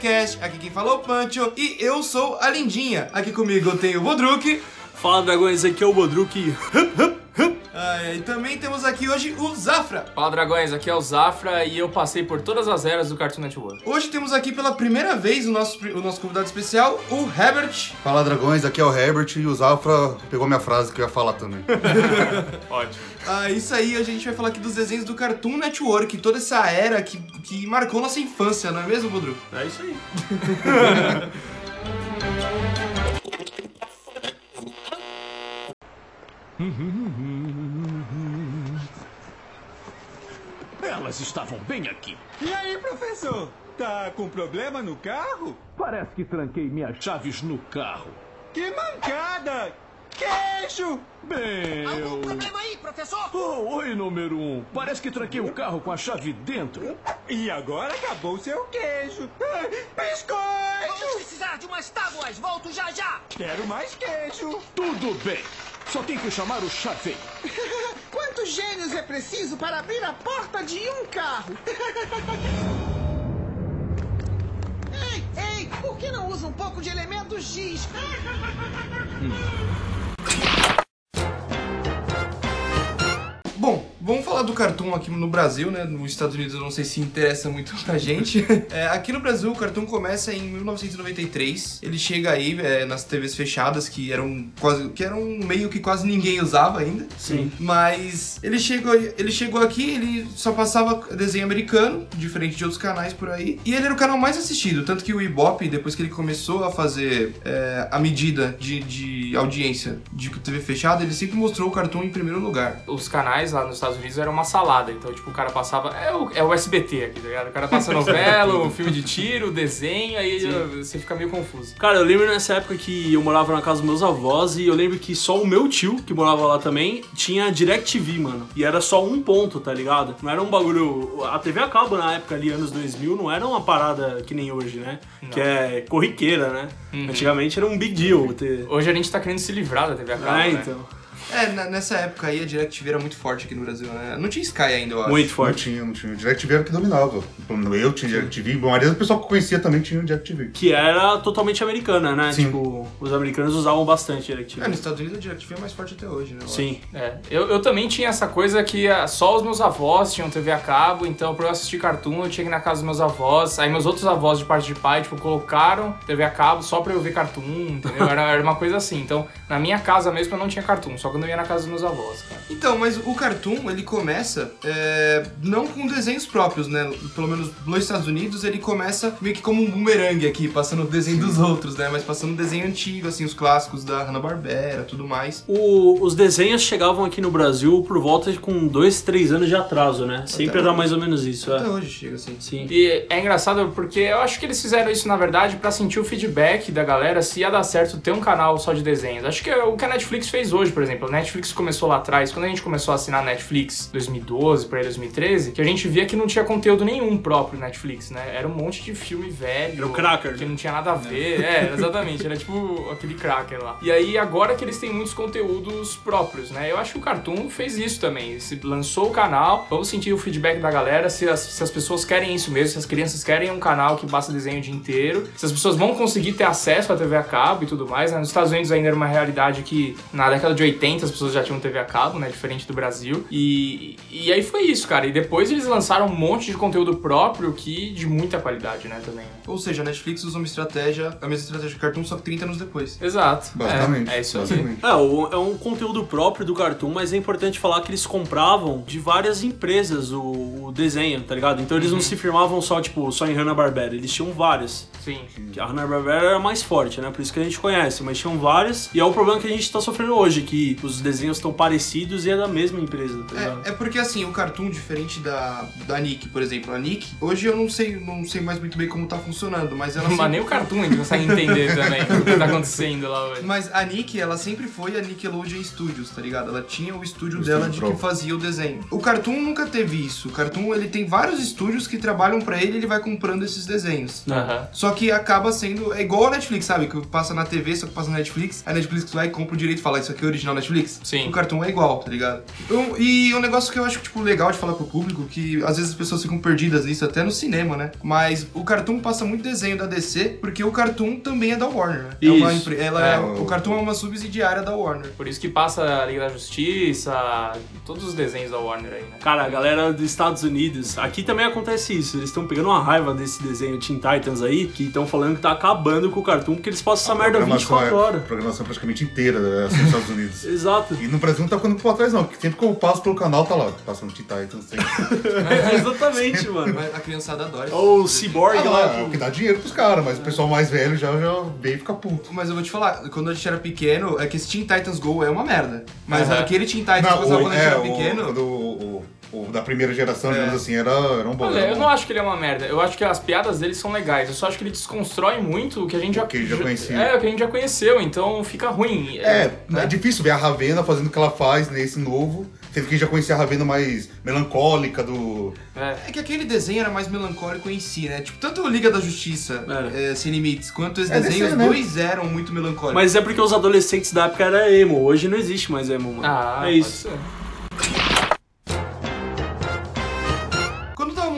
DTCast. Aqui quem falou é o Pancho e eu sou a Lindinha. Aqui comigo eu tenho o Bodruk. Fala dragões, aqui é o Bodruk. Ah, e também temos aqui hoje o Zafra. Fala dragões, aqui é o Zafra e eu passei por todas as eras do Cartoon Network. Hoje temos aqui pela primeira vez o nosso, o nosso convidado especial, o Herbert. Fala dragões, aqui é o Herbert e o Zafra pegou minha frase que eu ia falar também. Ótimo. Ah, isso aí, hoje a gente vai falar aqui dos desenhos do Cartoon Network, toda essa era que, que marcou nossa infância, não é mesmo, Bodruk? É isso aí. Elas estavam bem aqui. E aí, professor? Tá com problema no carro? Parece que tranquei minhas chaves no carro. Que mancada! Queixo! Bem, eu... problema aí, professor? Oh, oi, número um. Parece que tranquei o carro com a chave dentro. E agora acabou seu queijo! Ah, Vamos Biscoito! precisar de umas tábuas. Volto já já. Quero mais queijo! Tudo bem. Só tem que chamar o chaveiro. Quantos gênios é preciso para abrir a porta de um carro? ei, ei, por que não usa um pouco de elemento X? Vamos falar do Cartoon aqui no Brasil, né? Nos Estados Unidos eu não sei se interessa muito pra gente. É, aqui no Brasil o Cartoon começa em 1993. Ele chega aí é, nas TVs fechadas, que eram quase. que eram um meio que quase ninguém usava ainda. Sim. Mas ele chegou, ele chegou aqui, ele só passava desenho americano, diferente de outros canais por aí. E ele era o canal mais assistido, tanto que o Ibope, depois que ele começou a fazer é, a medida de, de audiência de TV fechada, ele sempre mostrou o Cartoon em primeiro lugar. Os canais lá nos Estados Unidos eram uma salada, então tipo, o cara passava. É o, é o SBT aqui, tá ligado? O cara passa novela, um filme de tiro, desenho, aí você fica meio confuso. Cara, eu lembro nessa época que eu morava na casa dos meus avós e eu lembro que só o meu tio, que morava lá também, tinha DirecTV, mano. E era só um ponto, tá ligado? Não era um bagulho. A TV a cabo na época ali, anos 2000, não era uma parada que nem hoje, né? Que é corriqueira, né? Antigamente era um big deal ter. Hoje a gente tá querendo se livrar da TV a cabo, É, né? então. É, nessa época aí a DirecTV era muito forte aqui no Brasil, né? Não tinha Sky ainda, eu acho. Muito Não forte. tinha, não tinha. O DirecTV era o que dominava. Eu tinha DirecTV, bom, a maioria do pessoal que eu conhecia também tinha o DirecTV. Que era totalmente americana, né? Sim. Tipo, os americanos usavam bastante DirecTV. É, nos Estados Unidos a DirecTV é mais forte até hoje, né? eu Sim. É, eu, eu também tinha essa coisa que ah, só os meus avós tinham TV a cabo, então pra eu assistir cartoon eu tinha que ir na casa dos meus avós. Aí meus outros avós de parte de pai, tipo, colocaram TV a cabo só pra eu ver cartoon, entendeu? Era, era uma coisa assim. Então, na minha casa mesmo eu não tinha cartoon, só quando eu ia na casa dos meus avós, cara. Então, mas o Cartoon, ele começa é, não com desenhos próprios, né? Pelo menos nos Estados Unidos, ele começa meio que como um bumerangue aqui, passando o desenho dos outros, né? Mas passando desenho antigo, assim, os clássicos da Hanna-Barbera, tudo mais. O- os desenhos chegavam aqui no Brasil por volta de com dois, três anos de atraso, né? Sempre era hoje. mais ou menos isso, Até é. hoje chega, assim. Sim. E é engraçado porque eu acho que eles fizeram isso, na verdade, pra sentir o feedback da galera se ia dar certo ter um canal só de desenhos. Acho que é o que a Netflix fez hoje, por exemplo. Netflix começou lá atrás, quando a gente começou a assinar Netflix 2012 para 2013, que a gente via que não tinha conteúdo nenhum próprio Netflix, né? Era um monte de filme velho. Era o cracker, Que né? não tinha nada a ver. É, exatamente. Era tipo aquele cracker lá. E aí, agora que eles têm muitos conteúdos próprios, né? Eu acho que o Cartoon fez isso também. Se lançou o canal, vamos sentir o feedback da galera, se as, se as pessoas querem isso mesmo, se as crianças querem um canal que basta desenho o dia inteiro, se as pessoas vão conseguir ter acesso à TV a cabo e tudo mais, né? Nos Estados Unidos ainda era uma realidade que na década de 80 as pessoas já tinham TV a cabo, né? Diferente do Brasil. E, e aí foi isso, cara. E depois eles lançaram um monte de conteúdo próprio que de muita qualidade, né? Também. Ou seja, a Netflix usa uma estratégia, a mesma estratégia de Cartoon, só que 30 anos depois. Exato. Basicamente. É, é isso aí. É, é um conteúdo próprio do Cartoon, mas é importante falar que eles compravam de várias empresas o, o desenho, tá ligado? Então eles não se firmavam só, tipo, só em Hanna-Barbera, eles tinham várias. Sim. Que A Hanna-Barbera era mais forte, né? Por isso que a gente conhece, mas tinham várias. E é o problema que a gente tá sofrendo hoje, que os desenhos estão parecidos e é da mesma empresa, tá ligado? É, é porque assim, o Cartoon, diferente da, da Nick, por exemplo, a Nick, hoje eu não sei, não sei mais muito bem como tá funcionando, mas ela Mas sempre nem o Cartoon a gente consegue entender também o que tá acontecendo lá hoje. Mas a Nick, ela sempre foi a Nickelodeon Studios, tá ligado? Ela tinha o estúdio O dela estúdio de que fazia o desenho. O Cartoon nunca teve isso. O Cartoon, ele tem vários estúdios que trabalham pra ele e ele vai comprando esses desenhos. Aham. Só Só que acaba sendo. É igual a Netflix, sabe? Que passa na TV, só que passa na Netflix. A Netflix vai e compra o direito e fala: Isso aqui é original Netflix. Sim. O cartoon é igual, tá ligado? Então, e um negócio que eu acho, tipo, legal de falar pro público, que às vezes as pessoas ficam perdidas nisso, até no cinema, né? Mas o cartoon passa muito desenho da DC, porque o cartoon também é da Warner, né? É uma Isso. empre- ela é- É, o cartoon é uma subsidiária da Warner. Por isso que passa a Liga da Justiça, todos os desenhos da Warner aí, né? Cara, a galera dos Estados Unidos, aqui também acontece isso. Eles estão pegando uma raiva desse desenho Teen Titans aí, que estão falando que tá acabando com o cartoon, porque eles passam essa merda programação 24 é- horas. programação praticamente inteira é, assim, nos Estados Unidos. Exato. E no Brasil não tá ficando pra trás, não. porque Sempre que eu passo pelo canal, tá lá. Passando Teen Titans. Tem... Exatamente, mano. Mas a criançada adora. Ou o Cyborg Ah, lá. é o que dá dinheiro pros caras, mas o pessoal mais velho já, já veio e fica puto. Mas eu vou te falar, quando a gente era pequeno, é que esse Teen Titans Go é uma merda. Mas Aham. aquele Teen Titans que Não, passava o- quando a gente é, era o- pequeno. quando o, o- o da primeira geração, É. digamos assim, era, era um bom. Olha, era eu não acho que ele é uma merda. Eu acho que as piadas dele são legais. Eu só acho que ele desconstrói muito o que a gente já, O que já conhecia. É, o que a gente já conheceu, então fica ruim. É, né? é difícil ver a Ravena fazendo o que ela faz nesse novo, sendo que já conhecia a Ravena mais melancólica do. É. É que aquele desenho era mais melancólico em si, né? Tipo, tanto o Liga da Justiça, Era. é, Sem Limites, quanto esses É desenhos, DC, né? dois eram muito melancólicos. Mas é porque os adolescentes da época era emo. Hoje não existe mais emo, mano. Ah, é isso. pode ser.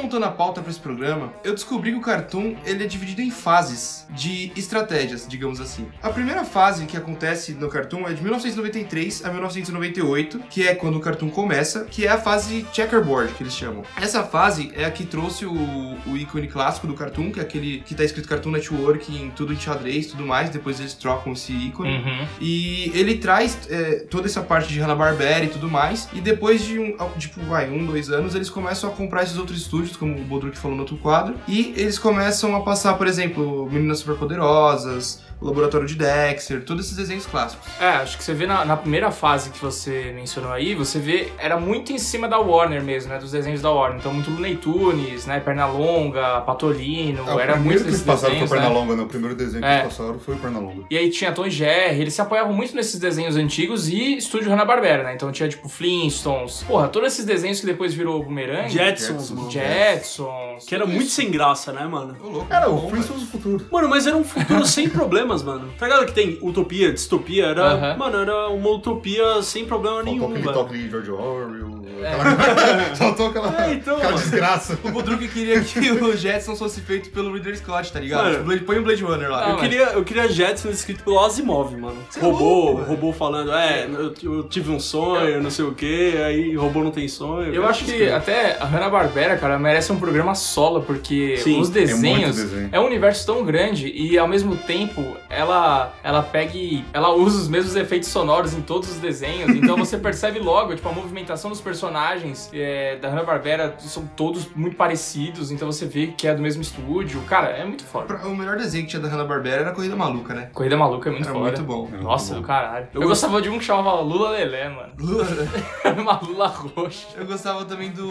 Montando a pauta pra esse programa, eu descobri que o Cartoon ele é dividido em fases de estratégias, digamos assim. A primeira fase que acontece no Cartoon é de 1993 a 1998, que é quando o Cartoon começa, que é a fase checkerboard, que eles chamam. Essa fase é a que trouxe o, o ícone clássico do Cartoon, que é aquele que tá escrito Cartoon Network em tudo em xadrez e tudo mais, depois eles trocam esse ícone. Uhum. E ele traz é, toda essa parte de Hanna-Barbera e tudo mais. E depois de um, tipo, vai, um, dois anos, eles começam a comprar esses outros estúdios, como o Bodruk falou no outro quadro. E eles começam a passar, por exemplo, Meninas Superpoderosas, o Laboratório de Dexter, todos esses desenhos clássicos. É, acho que você vê na, na primeira fase que você mencionou aí, você vê, era muito em cima da Warner mesmo, né? Dos desenhos da Warner. Então, muito Looney Tunes, né? Pernalonga, Patolino, o era primeiro muito que eles desses passaram desenhos, foi né? Pernalonga, né? O primeiro desenho que É. eles passaram foi Pernalonga. E aí tinha Tom e Jerry, eles se apoiavam muito nesses desenhos antigos e estúdio Hanna-Barbera, né? Então tinha, tipo, Flintstones. Porra, todos esses desenhos que depois virou Boomerang. Jetsons, Jetsons. mano. Jetsons. Que era muito sem graça, né, mano? Era o. Flintstones do futuro. Mano, mas era um futuro sem problemas, mano. Tá ligado que tem utopia, distopia? Era, Aham. mano, era uma utopia sem problema Faltou nenhum, aquele velho. toque de George Orwell. aquela- Faltou aquela, É, então, aquela mano. desgraça. O Bodruk queria que o Jetson fosse feito pelo Ridley Scott, tá ligado? Mano. Tipo, Blade- põe o Blade Runner lá. Ah, Eu queria, eu queria Jetson escrito pelo Asimov, mano. Cê é robô, louco, velho. robô falando, é, eu, eu tive um sonho, não sei o que, aí robô não tem sonho. Eu acho que até a Hanna-Barbera, cara, merece um programa solo, porque Sim, os é muito desenhos desenho. é, um universo tão grande e ao mesmo tempo ela ela pega e ela usa os mesmos efeitos sonoros em todos os desenhos, então você percebe logo, tipo, a movimentação dos personagens é, da Hanna-Barbera são todos muito parecidos, então você vê que é do mesmo estúdio. Cara, é muito foda. O melhor desenho que tinha da Hanna-Barbera era a Corrida Maluca, né? Corrida Maluca é muito Era foda. muito bom. Nossa, Muito do bom. caralho. Eu, Eu gostava de um que chamava Lula Lelé, mano. Era uma Lula roxa. Eu gostava também do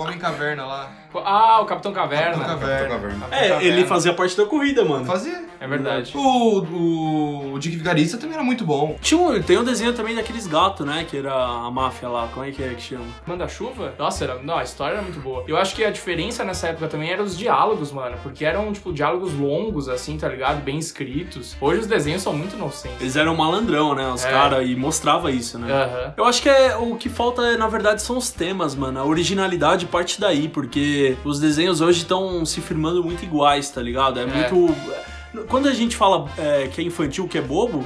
Homem Caverna lá. Ah, o Capitão Caverna. Capitão Caverna. Caverna. Capitão É, Caverna. ele fazia parte da corrida, mano. Fazia. É verdade. O, o Dick Vigarista também era muito bom. Tinha um, tem um desenho também daqueles gatos, né? Que era a máfia lá. Como é que é que chama? Manda-chuva? Nossa, era, não, a história era muito boa. Eu acho que a diferença nessa época também era os diálogos, mano. Porque eram, tipo, diálogos longos, assim, tá ligado? Bem escritos. Hoje os desenhos são muito inocentes. Eles eram malandrão, né? Os É. caras, e mostrava isso, né? Aham. Eu acho que é, o que falta, na verdade, são os temas, mano. A originalidade parte daí, porque os desenhos hoje estão se firmando muito iguais, tá ligado? É, muito. Quando a gente fala é, que é infantil, que é bobo.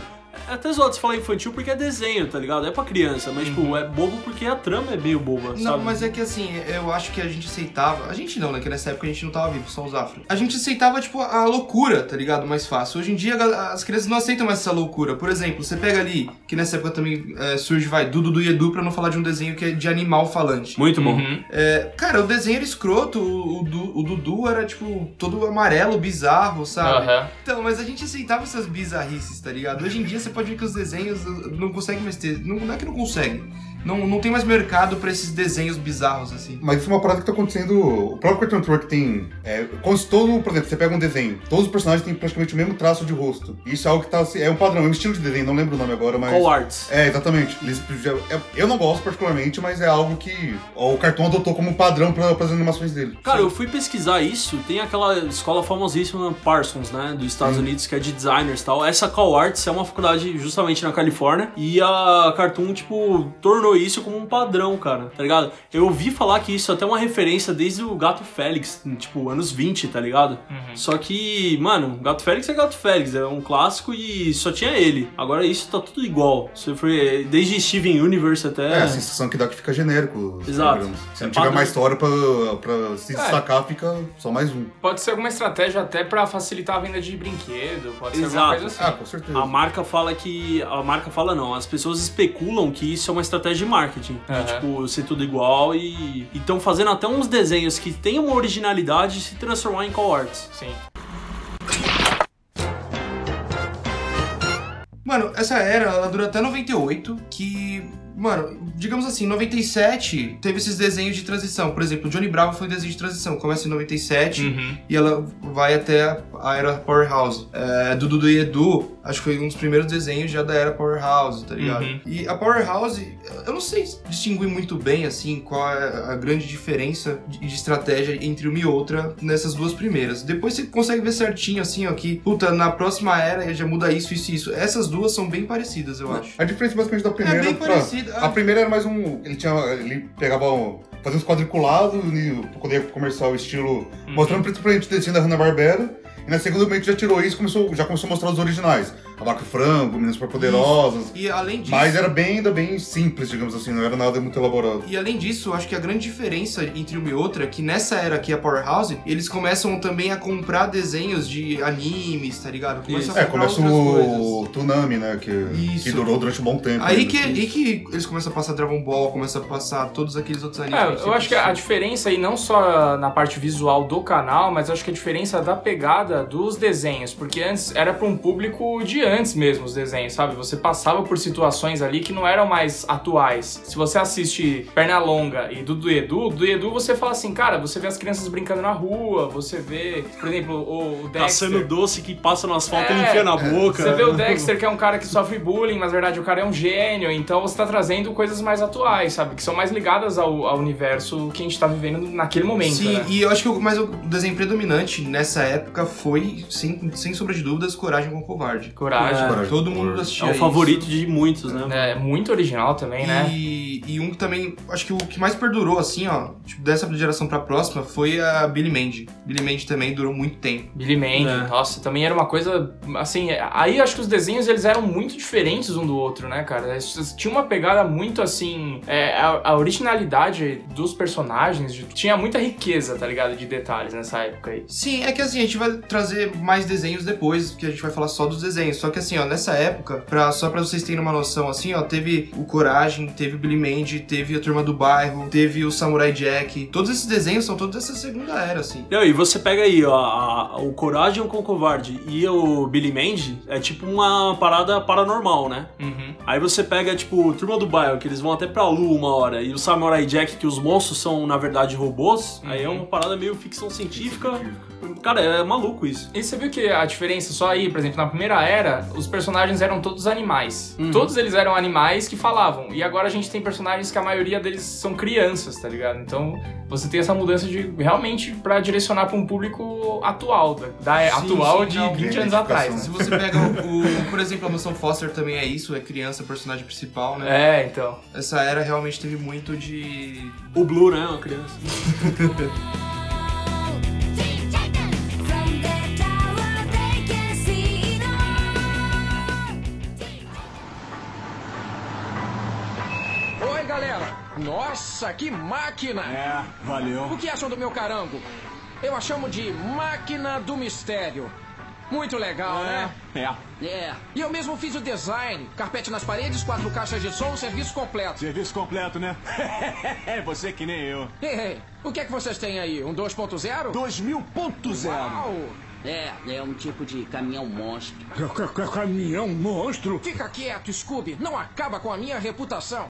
É Até zoado você falar infantil porque é desenho, tá ligado? É pra criança, mas, tipo, é bobo porque a trama é meio boba, Não, sabe? mas é que assim, eu acho que a gente aceitava. A gente não, né? Que nessa época a gente não tava vivo, só os afro. A gente aceitava, tipo, a loucura, tá ligado? Mais fácil. Hoje em dia as crianças não aceitam mais essa loucura. Por exemplo, você pega ali, que nessa época também é, surge, vai, Dudu do Edu pra não falar de um desenho que é de animal falante. Muito bom. Uhum. É, cara, o desenho era escroto, o, o o Dudu era, tipo, todo amarelo, bizarro, sabe? Aham. Então, mas a gente aceitava essas bizarrices, tá ligado? Hoje em dia você pode ver que os desenhos não conseguem mais ter. Não, não é que não consegue. Não, não tem mais mercado pra esses desenhos bizarros, assim. Mas isso é uma parada que tá acontecendo. O próprio Cartoon Network tem. É, todo, por exemplo, você pega um desenho, todos os personagens têm praticamente o mesmo traço de rosto. Isso é algo que tá. É um padrão, é um estilo de desenho, não lembro o nome agora, mas. Call arts. É, exatamente. Eles é- eu não gosto particularmente, mas é algo que o Cartoon adotou como padrão para as animações dele. Cara, eu fui pesquisar isso, tem aquela escola famosíssima Parsons, né, dos Estados Unidos, que é de designers e tal. Essa Call Arts é uma faculdade justamente na Califórnia, e a Cartoon, tipo, tornou isso como um padrão, cara, tá ligado? Eu ouvi falar que isso é até uma referência desde o Gato Félix, tipo, anos 20, tá ligado? Só que, mano, Gato Félix é Gato Félix, é um clássico e só tinha ele. Agora isso tá tudo igual. Você foi desde Steven Universe até... É, a sensação que dá que fica genérico. os Exato. programas. Se É não tiver padrão. mais história pra, pra se destacar, fica só mais um. Pode ser alguma estratégia até pra facilitar a venda de brinquedo, pode ser alguma Exato. coisa assim. Ah, com certeza. A marca fala que. A marca fala não, as pessoas especulam que isso é uma estratégia de marketing. De, Aham. tipo, ser tudo igual e. estão fazendo até uns desenhos que têm uma originalidade se transformar em call arts. Sim. Mano, essa era, ela dura até 98, que. Mano, digamos assim, 97 teve esses desenhos de transição. Por exemplo, Johnny Bravo foi um desenho de transição. Começa em 97 Uhum. e ela vai até a era Powerhouse. É, do Dudu e Edu, acho que foi um dos primeiros desenhos já da era Powerhouse, tá ligado? Uhum. E a Powerhouse, eu não sei distinguir muito bem, assim, qual é a grande diferença de, de estratégia entre uma e outra nessas duas primeiras. Depois você consegue ver certinho, assim, ó, que, puta, na próxima era já muda isso, isso e isso. Essas duas são bem parecidas, eu acho. A diferença basicamente da primeira. É bem pra- parecida. A primeira era mais um. Ele tinha. Ele pegava. um- Fazia uns quadriculados e poder comercial estilo. Uhum. Mostrando principalmente o desenho da Hanna-Barbera. E na segunda momento já tirou isso e começou, já começou a mostrar os originais. A Vaca e o Frango, Meninas Superpoderosas. E além disso. Mas era bem, ainda bem simples, digamos assim, não era nada muito elaborado. E além disso, eu acho que a grande diferença entre uma e outra é que nessa era aqui, a Powerhouse, eles começam também a comprar desenhos de animes, tá ligado? Começam a É, começa o coisas. Tunami, né? Que, Isso. que durou durante um bom tempo. Aí que, aí que eles começam a passar Dragon Ball, começam a passar todos aqueles outros animes. É, eu acho que a diferença aí não só na parte visual do canal, mas eu acho que a diferença da pegada dos desenhos, porque antes era para um público de antes mesmo os desenhos, sabe? Você passava por situações ali que não eram mais atuais. Se você assiste Pernalonga e Dudu e Edu, do Edu você fala assim, cara, você vê as crianças brincando na rua, você vê, por exemplo, o, o Dexter. Caçando doce que passa no asfalto e É, enfia na boca. Você vê o Dexter, que é um cara que sofre bullying, mas na verdade o cara é um gênio, então você tá trazendo coisas mais atuais, sabe? Que são mais ligadas ao, ao universo que a gente tá vivendo naquele momento. Sim, né? e eu acho que o, mas o desenho predominante nessa época foi, sem, sem sombra de dúvidas, Coragem com o Covarde. Coragem. É. Coragem. Todo mundo assistia É o isso. favorito de muitos, né? É muito original também, né? E, e um que também, acho que o que mais perdurou, assim, ó, tipo, dessa geração pra próxima, foi a Billy Mandy. Billy Mandy também durou muito tempo. Billy Mandy, É. nossa, também era uma coisa, assim, aí acho que os desenhos eles eram muito diferentes um do outro, né, cara? Eles- Tinha uma pegada muito, assim, é, a, a originalidade dos personagens, de- tinha muita riqueza, tá ligado, de detalhes nessa época aí. Sim, é que assim, a gente vai trazer mais desenhos depois, porque a gente vai falar só dos desenhos. Só que assim, ó, nessa época, pra, só pra vocês terem uma noção, assim, ó, teve o Coragem, teve o Billy Mandy, teve a Turma do Bairro, teve o Samurai Jack. Todos esses desenhos são todos dessa segunda era, assim. Não, e você pega aí, ó, a- o Coragem com o Covarde e o Billy Mandy, é tipo uma parada paranormal, né? Uhum. Aí você pega, tipo, Turma do Bairro, que eles vão até pra lua uma hora, e o Samurai Jack, que os monstros são, na verdade, robôs, aí é uma parada meio ficção científica. Cara, é maluco isso. E você viu que a diferença só aí, por exemplo, na primeira era, os personagens eram todos animais. Uhum. Todos eles eram animais que falavam. E agora a gente tem personagens que a maioria deles são crianças, tá ligado? Então você tem essa mudança de realmente pra direcionar pra um público atual, da, da é, Sim, atual sim, de não, 20 anos atrás, Se né? você pega o, o- por exemplo, a Mansão Foster também é isso, é criança, personagem principal, né? É, então. Essa era realmente teve muito de. O Blue, né? Uma criança. Nossa, que máquina! É, valeu. O que acham do meu carango? Eu a chamo de Máquina do Mistério. Muito legal, né? É. É. E eu mesmo fiz o design. Carpete nas paredes, quatro caixas de som, serviço completo. Serviço completo, né? É você que nem eu. Ei, ei, o que é que vocês têm aí? Um 2.0? 2000.0. Uau! É, é um tipo de caminhão monstro. Caminhão monstro? Fica quieto, Scooby. Não acaba com a minha reputação.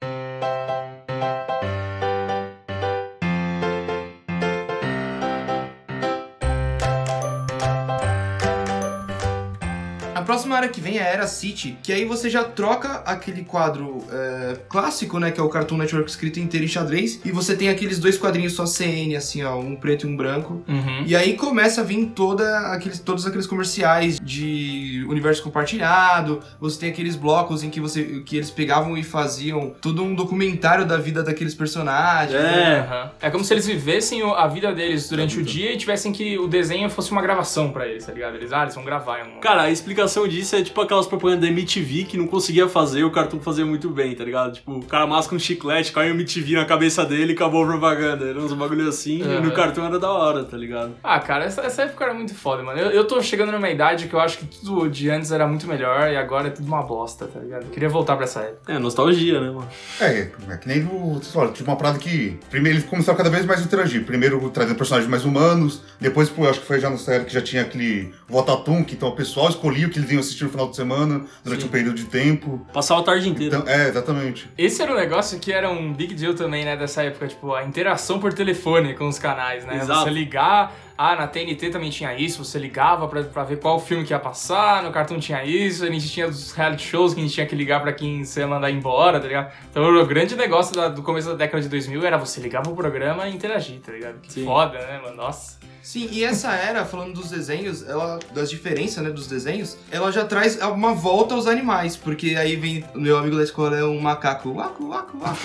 Próxima era que vem é a Era City, que aí você já troca aquele quadro é, clássico, né? Que é o Cartoon Network escrito inteiro em xadrez, e você tem aqueles dois quadrinhos só CN, assim, ó, um preto e um branco. Uhum. E aí começa a vir toda aqueles, todos aqueles comerciais de universo compartilhado. Você tem aqueles blocos em que você que eles pegavam e faziam todo um documentário da vida daqueles personagens. né? Aham. É como se eles vivessem o- a vida deles durante o dia e tivessem que o desenho fosse uma gravação pra eles, tá ligado? Eles, ah, eles vão gravar em um... Cara, a explicação disso é tipo aquelas propagandas da MTV que não conseguia fazer e o Cartoon fazia muito bem, tá ligado? Tipo, o cara masca um chiclete, cai um MTV na cabeça dele e acabou a propaganda. Era uns bagulho assim e Aham. no Cartoon era da hora, tá ligado? Ah, cara, essa, essa época era muito foda, mano. Eu, eu tô chegando numa idade que eu acho que tudo de antes era muito melhor e agora é tudo uma bosta, tá ligado? Eu queria voltar pra essa época. É, nostalgia, né, mano? É, é que nem o. Fala, tinha uma parada que. Primeiro eles começaram cada vez mais a interagir. Primeiro trazendo personagens mais humanos. Depois, pô, eu acho que foi já no série que já tinha aquele Votatum, que então o pessoal escolhia o que eles iam assistir no final de semana, durante Sim. um período de tempo. Passava a tarde inteira. Então, é, exatamente. Esse era um negócio que era um big deal também, né, dessa época, tipo, a interação por telefone com os canais, né? Exato. Você ligar, ah, na TNT também tinha isso, você ligava pra, pra ver qual filme que ia passar, no Cartoon tinha isso, a gente tinha os reality shows que a gente tinha que ligar pra quem você ia mandar embora, tá ligado? Então o grande negócio da- do começo da década de 2000 era você ligar pro programa e interagir, tá ligado? Que Sim. foda, né, mano? Nossa. Sim, e essa era, falando dos desenhos, ela, das diferenças, né, dos desenhos, ela já traz uma volta aos animais, porque aí vem meu amigo da escola é um macaco, waco, waco, waco.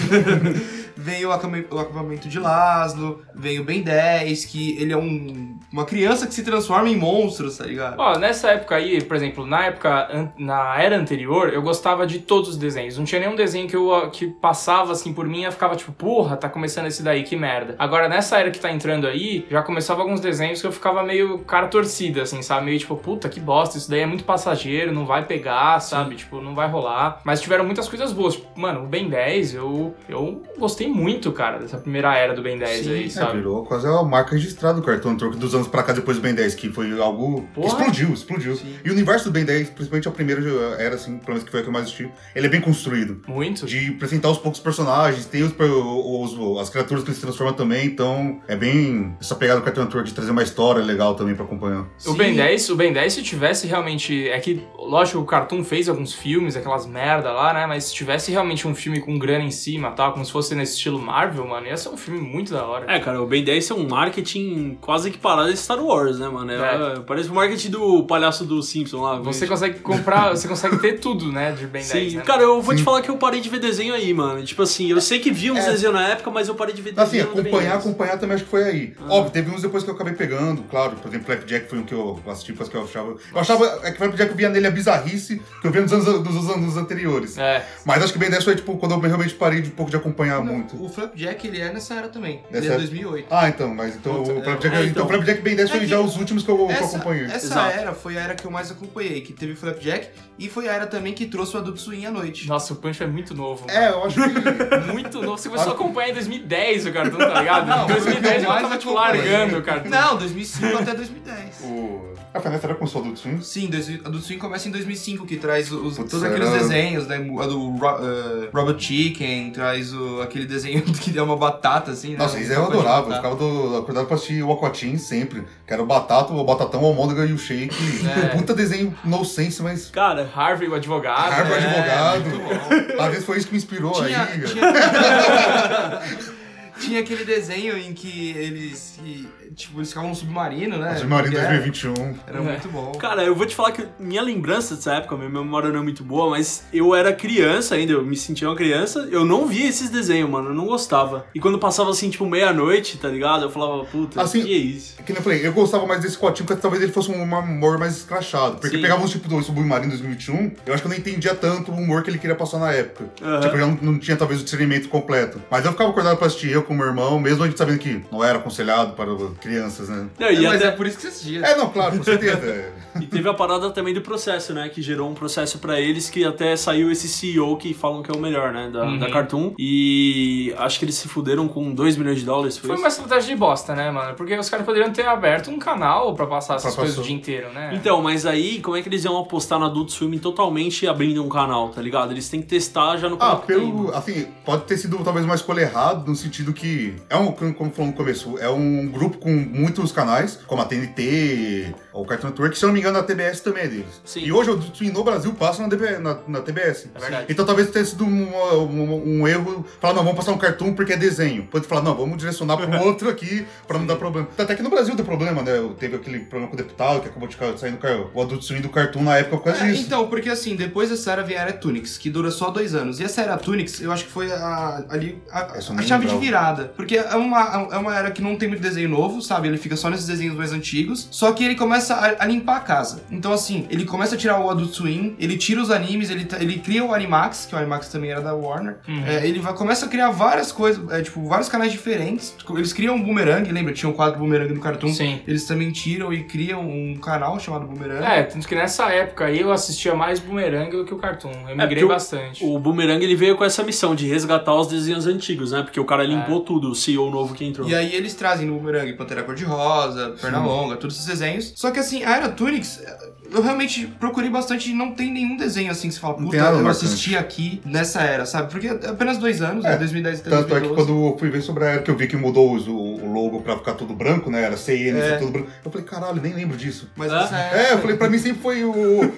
vem o acampamento de Laszlo, vem o Ben 10, que ele é um, uma criança que se transforma em monstros, tá ligado? Ó, nessa época aí, por exemplo, na época, an- na era anterior, eu gostava de todos os desenhos. Não tinha nenhum desenho que eu que passava assim por mim e eu ficava tipo, porra, tá começando esse daí, que merda. Agora, nessa era que tá entrando aí, já começava alguns desenhos que eu ficava meio cara torcida, assim, sabe? Meio tipo, puta, que bosta, isso daí é muito passageiro, não vai pegar, sabe? Tipo, não vai rolar. Mas tiveram muitas coisas boas. Tipo, mano, o Ben 10, eu, eu gostei muito, cara, dessa primeira era do Ben 10 aí, É, sabe? virou quase a marca registrada do Cartoon Network dos anos pra cá depois do Ben 10, que foi algo que Porra. explodiu, explodiu. E o universo do Ben 10, principalmente a primeira era assim, pelo menos que foi a que eu mais assisti, ele é bem construído. Muito. De apresentar os poucos personagens, tem os, os- as criaturas que ele se transforma também, então é bem essa pegada do Cartoon Network de trazer uma história legal também pra acompanhar. O Ben 10, o Ben 10, se tivesse realmente. É que, lógico, o Cartoon fez alguns filmes, aquelas merda lá, né? Mas se tivesse realmente um filme com grana em cima tal, como se fosse nesse estilo Marvel, mano, ia ser um filme muito da hora. É, cara, o Ben 10 é um marketing quase equiparado a Star Wars, né, mano? É, Parece o marketing do palhaço do Simpson lá. Você consegue comprar, você consegue ter tudo, né, de Ben 10. Sim, né? cara, eu vou te falar que eu parei de ver desenho aí, mano. Tipo assim, eu sei que vi uns É. desenhos na época, mas eu parei de ver Assim, desenho. Ben acompanhar, 10. acompanhar também acho que foi aí. Óbvio, teve uns depois que eu acabei pegando, claro. Por exemplo, Flapjack foi um que eu assisti, depois que eu achava. Eu achava é que Flapjack eu via nele a bizarrice que eu via nos anos, nos anos anteriores. É. Mas acho que Ben 10 foi tipo quando eu realmente parei de um pouco de acompanhar muito. O Flapjack, ele é nessa era também. Ele Nessa é era- 2008. Ah, então, mas então Puta, o é, Flapjack, é, então, então. o Flapjack e Ben 10 É foi que já os últimos que eu, que eu Essa, acompanhei. essa Exato. era foi a era que eu mais acompanhei, que teve Flapjack e foi a era também que trouxe o Adult Swim à noite. Nossa, o Punch é muito novo. É, eu acho que. Muito novo. Você começou a acompanhar em 2010 o Cartoon, tá ligado? Em 2010 eu tava, tipo, largando o Cartoon. Não, 2005 até 2010. o... A Vanessa era com o Adult Swim? Sim, dois- Adult Swim começa em 2005, que traz os, Putz, todos era- aqueles desenhos, né? A do eh, Robot Chicken, traz o, aquele desenho que é uma batata, assim, né? Nossa, um isso aí eu adorava. Eu ficava do, acordado pra assistir o Aquatim sempre. Que era o Batata, o Batatão, o Almôndega e o Shake. É. Puta desenho no sense, mas. Cara, Harvey, o advogado. Harvard né? advogado. Às vezes foi isso que me inspirou Tinha, aí. tinha... tinha aquele desenho em que eles, que, tipo, eles ficavam no submarino, né? Submarino Que era- 2021. Era É. muito bom. Cara, eu vou te falar que minha lembrança dessa época, minha memória não é muito boa, mas eu era criança ainda, eu me sentia uma criança, eu não via esses desenhos, mano, eu não gostava. E quando passava assim, tipo, meia-noite, tá ligado? Eu falava, puta, Assim, que é isso? Que nem eu falei, eu gostava mais desse cotinho, porque talvez ele fosse um humor mais escrachado. Porque Sim. pegava uns tipo do Submarino 2021, eu acho que eu não entendia tanto o humor que ele queria passar na época. Aham. Tipo, eu não, não tinha talvez o discernimento completo. Mas eu ficava acordado pra assistir. Eu com o meu irmão, mesmo a gente sabendo que não era aconselhado para crianças, né? Não, e, mas até- é por isso que você assistia. É, não, claro, com certeza. é. e teve a parada também do processo, né? Que gerou um processo pra eles que até saiu esse CEO que falam que é o melhor, né? Da, Uhum. da Cartoon. E acho que eles se fuderam com 2 milhões de dólares. Foi, Foi uma estratégia de bosta, né, mano? Porque os caras poderiam ter aberto um canal pra passar essas Pra coisas o passar. dia inteiro, né? Então, mas aí, como é que eles iam apostar no Adult Swim totalmente abrindo um canal, tá ligado? Eles têm que testar já no Ah, tem, pelo. Assim, pode ter sido talvez uma escolha errada, no sentido que. É um, como falou no começo, é um grupo com muitos canais, como a TNT, o Cartoon Network, se eu não me engano, a TBS também é deles. Sim. E hoje o Adult Swim no Brasil passa na, DB na, na TBS. É verdade. Então talvez tenha sido uma- um, um erro falar, não, vamos passar um cartoon porque é desenho. Pode falar, não, vamos direcionar para um outro aqui pra não dar problema. Até que no Brasil deu problema, né? Teve aquele problema com o deputado que acabou de saindo car- o Adult Swim do cartoon na época por causa É, disso. então, porque assim, depois dessa era vem a Era Tunics, que dura só dois anos. E essa Era Tunics, eu acho que foi a- ali a, a chave de virada. Porque é uma, é uma era que não tem muito desenho novo, sabe? Ele fica só nesses desenhos mais antigos. Só que ele começa a, a limpar a casa. Então, assim, ele começa a tirar o Adult Swim, ele tira os animes, ele, ele cria o Animax, que o Animax também era da Warner. É, ele vai, começa a criar várias coisas, é, tipo, vários canais diferentes. Eles criam um Boomerang, lembra? Tinha um quadro Boomerang no Cartoon. Sim. Eles também tiram e criam um canal chamado Boomerang. É, tanto que nessa época aí eu assistia mais Boomerang do que o Cartoon. Eu É, migrei o- bastante. O Boomerang ele veio com essa missão de resgatar os desenhos antigos, né? Porque o cara limpou tudo, o CEO novo que entrou. E aí eles trazem no Boomerang Pantera Cor-de-Rosa, Pernalonga, todos esses desenhos. Só que assim, a Era Tunics, eu realmente procurei bastante e não tem nenhum desenho assim que você fala, puta, eu assisti aqui nessa era, sabe? Porque é apenas dois anos, É, né? 2010 até Tanto é que 2012. quando eu fui ver sobre a era que eu vi que mudou os- o, o logo pra ficar tudo branco, né? Era CN, É. tudo branco. Eu falei, caralho, nem lembro disso. Mas É? essa É, eu falei, pra mim sempre foi o,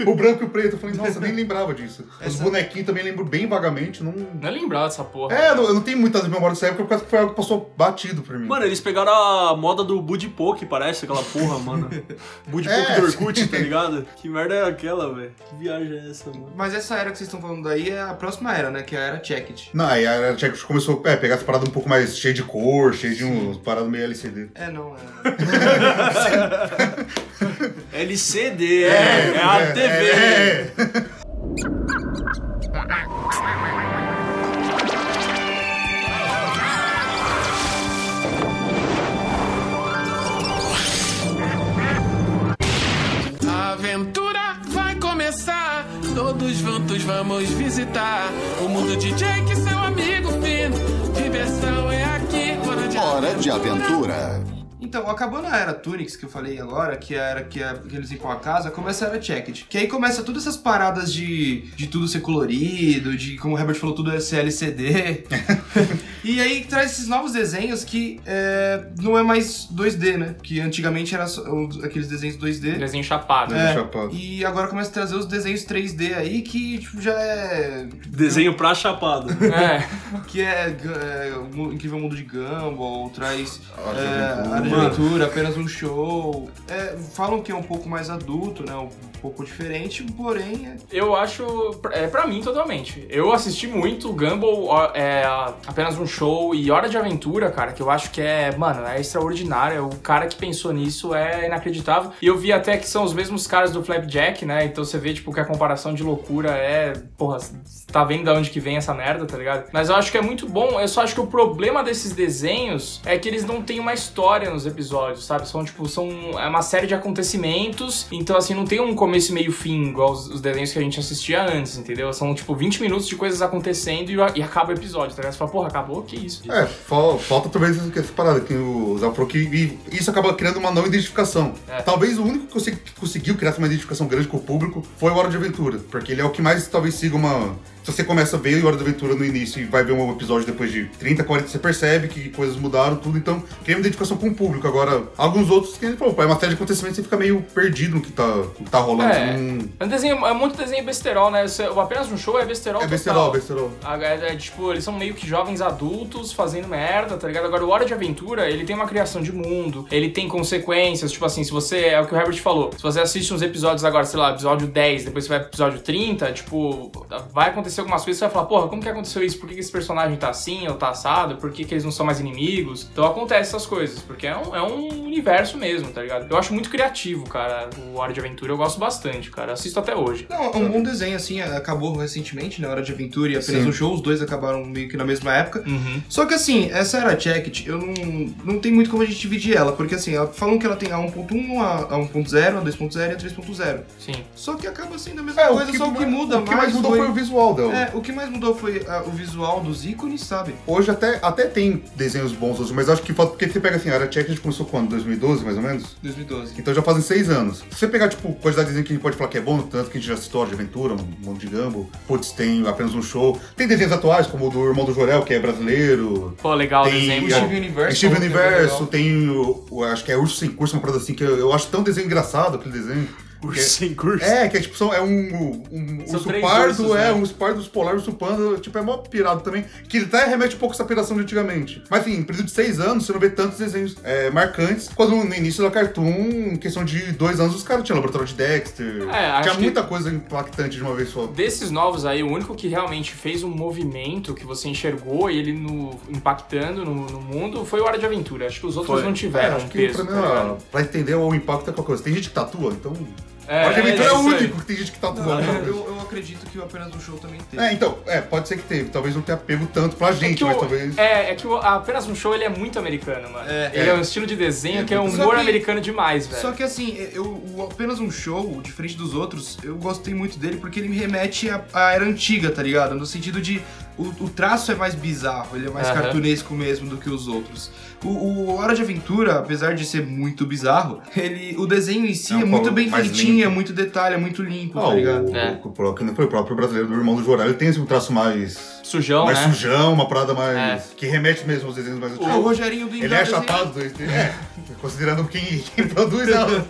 o branco e o preto. Eu falei, nossa, nem lembrava disso. Os Essa- bonequinhos também lembro bem vagamente. Não... Não é lembrado dessa porra. É, eu não, eu não tenho muitas memórias dessa época por causa que foi algo que passou batido por mim. Mano, eles pegaram a moda do Budipoke, parece, aquela porra, mano. Budipoke É, do Orkut, tá ligado? Que merda é aquela, velho? Que viagem é essa, mano? Mas essa era que vocês estão falando daí é a próxima era, né? Que é a era Check It. Não, aí a era Check começou a pegar essa parada um pouco mais cheia de cor, cheia de uns paradas meio LCD. É, não, é. LCD, é, é a TV. aventura vai começar. Todos juntos vamos visitar o mundo de Jake, seu amigo fino. Diversão é aqui, hora de Hora de aventura. Então, acabando a era Tunics, que eu falei agora, que é a era que, é, que eles limpam a casa, começa a era Checked. Que aí começa todas essas paradas de, de tudo ser colorido, de, como o Herbert falou, tudo é ser LCD. e aí traz esses novos desenhos que é, não é mais 2D, né? Que antigamente era só, aqueles desenhos 2D. Desenho chapado. Desenho É, chapado. e agora começa a trazer os desenhos 3D aí que tipo, já é. Desenho pra chapado. É. Que é, é o Incrível Mundo de Gumball, traz é, Aventura. Apenas um show. É, falam que é um pouco mais adulto, né? Pouco diferente, porém. É... Eu acho, é pra mim totalmente. Eu assisti muito Gumball, é apenas um show e Hora de Aventura, cara, que eu acho que é, mano, é extraordinário. O cara que pensou nisso é inacreditável. E eu vi até que são os mesmos caras do Flapjack, né? Então você vê, tipo, que a comparação de loucura é, porra, tá vendo de onde que vem essa merda, tá ligado? Mas eu acho que é muito bom. Eu só acho que o problema desses desenhos é que eles não têm uma história nos episódios, sabe? São, tipo, são é uma série de acontecimentos. Então, assim, não tem um começo, meio, fim, igual os, os desenhos que a gente assistia antes, entendeu? São, tipo, 20 minutos de coisas acontecendo e, e acaba o episódio, tá ligado? Você fala, porra, acabou? Que isso? É, fal- falta talvez essa parada que o Zé falou que e isso acaba criando uma não identificação. É. Talvez o único que que conseguiu criar uma identificação grande com o público foi o Hora de Aventura, porque ele é o que mais talvez siga uma. Se você começa a ver o Hora de Aventura no início e vai ver um episódio depois de 30, 40, você percebe que coisas mudaram, tudo, então cria uma identificação com o público. Agora, alguns outros, que ele falou, é uma série de acontecimentos e você fica meio perdido no que tá, no que tá rolando. É. não- É um desenho, é muito desenho besterol, né? Você- o apenas um show é besterol É besterol, besterol. É, é, tipo, eles são meio que jovens adultos fazendo merda, tá ligado? Agora, o Hora de Aventura, ele tem uma criação de mundo, ele tem consequências, tipo assim, se você, é o que o Herbert falou, se você assiste uns episódios agora, sei lá, episódio 10, depois você vai pro episódio 30, tipo, vai acontecer acontecer algumas coisas, você vai falar, porra, como que aconteceu isso? Por que que esse personagem tá assim ou tá assado? Por que, que eles não são mais inimigos? Então acontece essas coisas, porque é um, é um universo mesmo, tá ligado? Eu acho muito criativo, cara, o Hora de Aventura, eu gosto bastante, cara. Assisto até hoje. Não, é um bom desenho, assim, acabou recentemente, na Hora de Aventura e apenas Sim. um show, os dois acabaram meio que na mesma época. Uhum. Só que assim, essa era Jacket, eu não, não tem muito como a gente dividir ela, porque assim, falam que ela tem a 1.1, a a 1.0, a 2.0 e a 3.0. Sim. Só que acaba sendo a mesma É, coisa, só o que muda o que mais mudou foi o visual dela. É, o que mais mudou foi ah, o visual dos ícones, sabe? Hoje até, até tem desenhos bons, hoje, mas acho que falta porque você pega assim, a Era Check a gente começou quando? 2012, mais ou menos? 2012. Então já fazem seis anos. Se você pegar, tipo, quantidade de desenho que a gente pode falar que é bom, tanto que a gente já citou de Aventura, um mundo de Gumball, putz, tem apenas um show. Tem desenhos atuais, como o do Irmão do Jorel, que é brasileiro. Pô, legal o Tem desenho. o Universe, Steven como que é Universo, tem o, o- acho que é Urso Sem Curso, uma parada assim, que eu, eu acho tão desenho engraçado aquele desenho. Urso sem curso. É, que é tipo, são, é um, um São urso pardo, ursos, é, né? um urso pardo, urso polar, urso panda, tipo, é mó pirado também, que ele até remete um pouco essa piração de antigamente. Mas assim, em período de seis anos, você não vê tantos desenhos é, marcantes, quando no início da Cartoon, em questão de dois anos, os caras tinham laboratório de Dexter, É, acho tinha muita coisa impactante de uma vez só. Desses novos aí, o único que realmente fez um movimento que você enxergou ele no, impactando no, no mundo foi o Hora de Aventura. Acho que os outros Foi. não É, tiveram acho um que peso. pra, tá mim, ligado? ó, pra entender o impacto é qualquer coisa. Tem gente que tatua, então. É, de Aventura é, o único que tem gente que. Não, né? eu, eu acredito que o apenas um show também teve. É, então, é, pode ser que teve. Talvez não tenha pego tanto pra É gente, mas o, talvez. é, é que o, apenas um show ele é muito americano, mano. É. ele é. É. um estilo de desenho que é um Só humor que- americano demais, velho. Só que assim, eu, o apenas um show, diferente dos outros, eu gostei muito dele porque ele me remete à, à era antiga, tá ligado? No sentido de o, o traço é mais bizarro, ele é mais Aham. cartunesco mesmo do que os outros. O, o Hora de Aventura, apesar de ser muito bizarro, ele, o desenho em si É um é, muito bem feitinho, é muito detalhe, é muito limpo, Ah, tá ligado? o, É. o, o, foi o próprio brasileiro do Irmão do Jorel, ele tem esse um traço mais. Sujão, mais né? sujão, uma parada mais. É. que remete mesmo aos desenhos mais O antigos. Rogerinho do Ele é achatado, do- é, considerando quem, quem produz ela.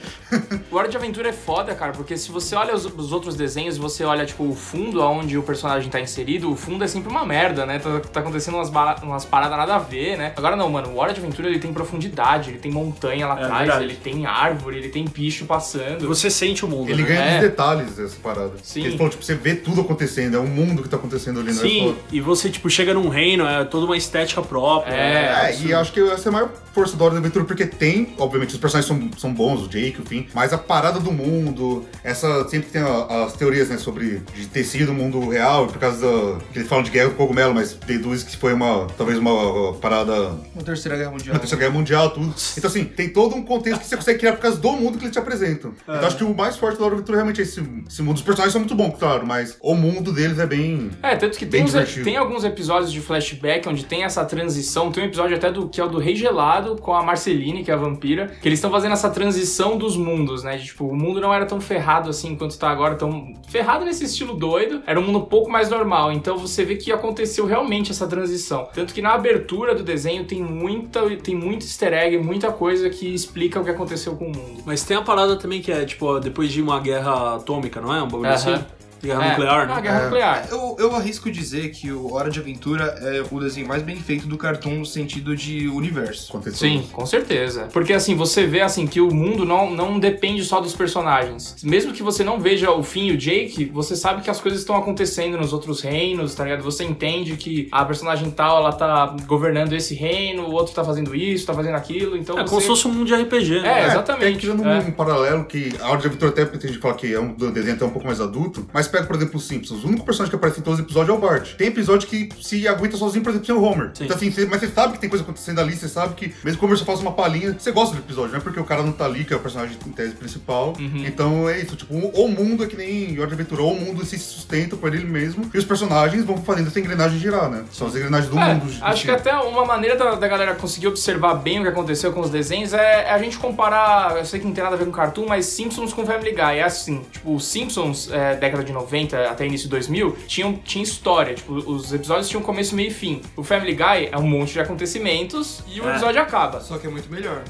O Hora de Aventura é foda, cara, porque se você olha os, os outros desenhos e você olha, tipo, o fundo aonde o personagem tá inserido, o fundo é sempre uma merda, né? Tá, tá acontecendo umas, umas paradas nada a ver, né? Agora não, mano, o Hora de Aventura ele tem profundidade, ele tem montanha lá É, atrás, verdade. ele tem árvore, ele tem bicho passando. Você sente o mundo. Ele né? ganha É. de detalhes essa parada. Sim. Ele falou, tipo, você vê tudo acontecendo, é um mundo que tá acontecendo ali, não é Sim, e você, tipo, chega num reino, é toda uma estética própria. É, né? É, e acho que essa é a maior força da Hora da Aventura, porque tem, obviamente, os personagens são, são bons, o Jake, o Finn, mas a parada do mundo, essa sempre tem a- as teorias, né, sobre de ter sido o mundo real, por causa da. que eles falam de guerra do cogumelo, mas deduz que foi uma. talvez uma, uh, parada Na Terceira Guerra Mundial. na Terceira Guerra Mundial, tudo. Então, assim, tem todo um contexto que você consegue criar por causa do mundo que eles te apresentam. É. Então, acho que o mais forte da Hora da Aventura realmente é esse, esse mundo. Os personagens são muito bons, claro, mas o mundo deles é bem. É, tanto que tem, uns- tem alguns episódios de flashback onde tem essa transição. Tem um episódio até do que é o do Rei Gelado com a Marceline, que é a vampira, que eles estão fazendo essa transição dos mundos, né? De, tipo, o mundo não era tão ferrado assim quanto tá agora, tão ferrado nesse estilo doido. Era um mundo um pouco mais normal. Então você vê que aconteceu realmente essa transição. Tanto que na abertura do desenho tem muita, tem muito easter egg, muita coisa que explica o que aconteceu com o mundo. Mas tem a parada também que é, tipo, depois de uma guerra atômica, não é? Um bagulho Aham. assim? Guerra É, nuclear, Ah, né? guerra nuclear. Eu, eu arrisco dizer que o Hora de Aventura é o desenho mais bem feito do cartoon no sentido de universo. Aconteceu. Sim, com certeza. Porque assim, você vê assim que o mundo não, não depende só dos personagens. Mesmo que você não veja o Finn e o Jake, você sabe que as coisas estão acontecendo nos outros reinos, tá ligado? Você entende que a personagem tal, ela tá governando esse reino, o outro tá fazendo isso, tá fazendo aquilo, então É você... como se fosse um mundo de RPG, né? É, exatamente. Tem aqui um, É. um paralelo que a Hora de Aventura até tem gente que fala que é um desenho até um pouco mais adulto, mas pega, por exemplo, os Simpsons. O único personagem que aparece em todos os episódios é o Bart. Tem episódio que se aguenta sozinho, por exemplo, sem o Homer. Sim. Então assim, você- mas você sabe que tem coisa acontecendo ali, você sabe que, mesmo que o Homer só faça uma palhinha, você gosta do episódio, não é porque o cara não tá ali, que é o personagem em tese principal. Uhum. Então é isso, tipo, o, mundo é que nem Hora de Aventura, ou o mundo se sustenta por ele mesmo, e os personagens vão fazendo essa engrenagem girar, né? São as engrenagens do É, mundo. acho que até uma maneira da, da galera conseguir observar bem o que aconteceu com os desenhos é a gente comparar, eu sei que não tem nada a ver com cartoon, mas Simpsons com Family Guy. É assim, tipo, os Simpsons, é, década de 90 até início de 2000, tinham, tinha história, tipo, os episódios tinham começo, meio e fim. O Family Guy é um monte de acontecimentos e o É. episódio acaba. Só que é muito melhor.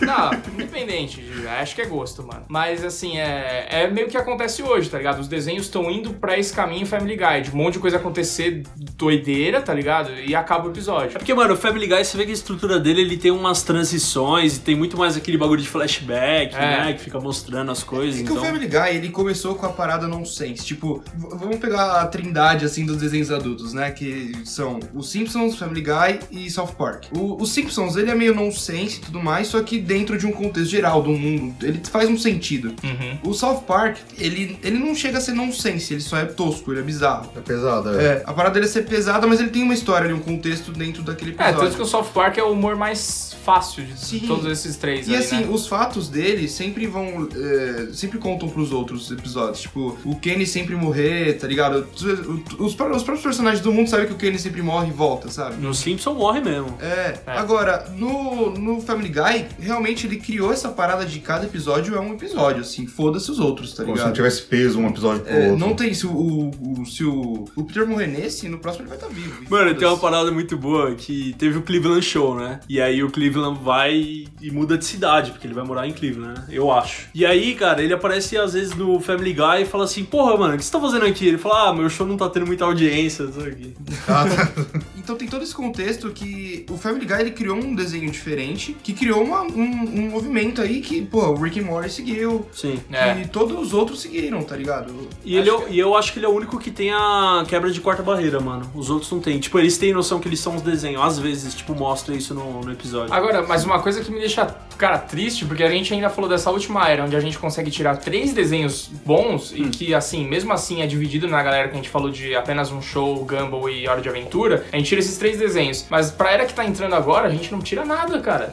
Não, independente, de- acho que é gosto, mano. Mas assim, é, é meio que acontece hoje, tá ligado? Os desenhos estão indo pra esse caminho Family Guy, de um monte de coisa acontecer doideira, tá ligado? E acaba o episódio. É porque, mano, o Family Guy, você vê que a estrutura dele, ele tem umas transições e tem muito mais aquele bagulho de flashback, É. né? Que fica mostrando as coisas. É que então... o Family Guy, ele começou com a parada nonsense. Tipo, vamos pegar a trindade, assim, dos desenhos adultos, né? Que são os Simpsons, Family Guy e South Park. O, o Simpsons, ele é meio nonsense e tudo mais, só que dentro de um contexto geral do mundo. Ele faz um sentido. Uhum. O South Park, ele, ele não chega a ser nonsense, ele só é tosco, ele é bizarro. É pesado, é. É, a parada dele é ser pesada, mas ele tem uma história ali, um contexto dentro daquele É, episódio. tanto que o South Park é o humor mais fácil de Sim. todos esses três E aí, assim, né? os fatos dele sempre vão. é, sempre contam pros outros episódios. Tipo, o Kenny sempre morrer, tá ligado? Os, os pró- os próprios personagens do mundo sabem que o Kenny sempre morre e volta, sabe? No Simpson morre mesmo. É, agora, no, no Family Guy, realmente ele criou essa parada de cada episódio é um episódio, assim, foda-se os outros, tá Como se ligado? não tivesse peso um episódio pro É, outro. não tem, se o, o- se o, o Peter morrer nesse, no próximo ele vai estar vivo. e Mano, tem uma parada muito boa que teve o Cleveland Show, né? E aí o Cleveland vai e muda de cidade, porque ele vai morar em Cleveland, né? Eu acho. E aí, cara, ele aparece às vezes no Family Guy e fala assim: Porra, mano, o que você tá fazendo aqui? Ele fala: Ah, meu show não tá tendo muita audiência, isso aqui. Então tem todo esse contexto que o Family Guy ele criou um desenho diferente, que criou uma- um, um movimento aí que, pô, o Rick and Morty seguiu. Sim. É. E todos os outros seguiram, tá ligado? E, ele, é- e eu acho que ele é o único que tem a quebra de quarta barreira, mano. Os outros não tem. Tipo, eles têm noção que eles são os desenhos. Às vezes, tipo, mostra isso no, no episódio. Agora, mas uma coisa que me deixa, cara, triste, porque a gente ainda falou dessa última era, onde a gente consegue tirar três desenhos bons e que, assim, mesmo assim é dividido na galera que a gente falou de apenas um show, Gumball e Hora de Aventura, a gente tira esses três desenhos. Mas pra era que tá entrando agora, a gente não tira nada, cara.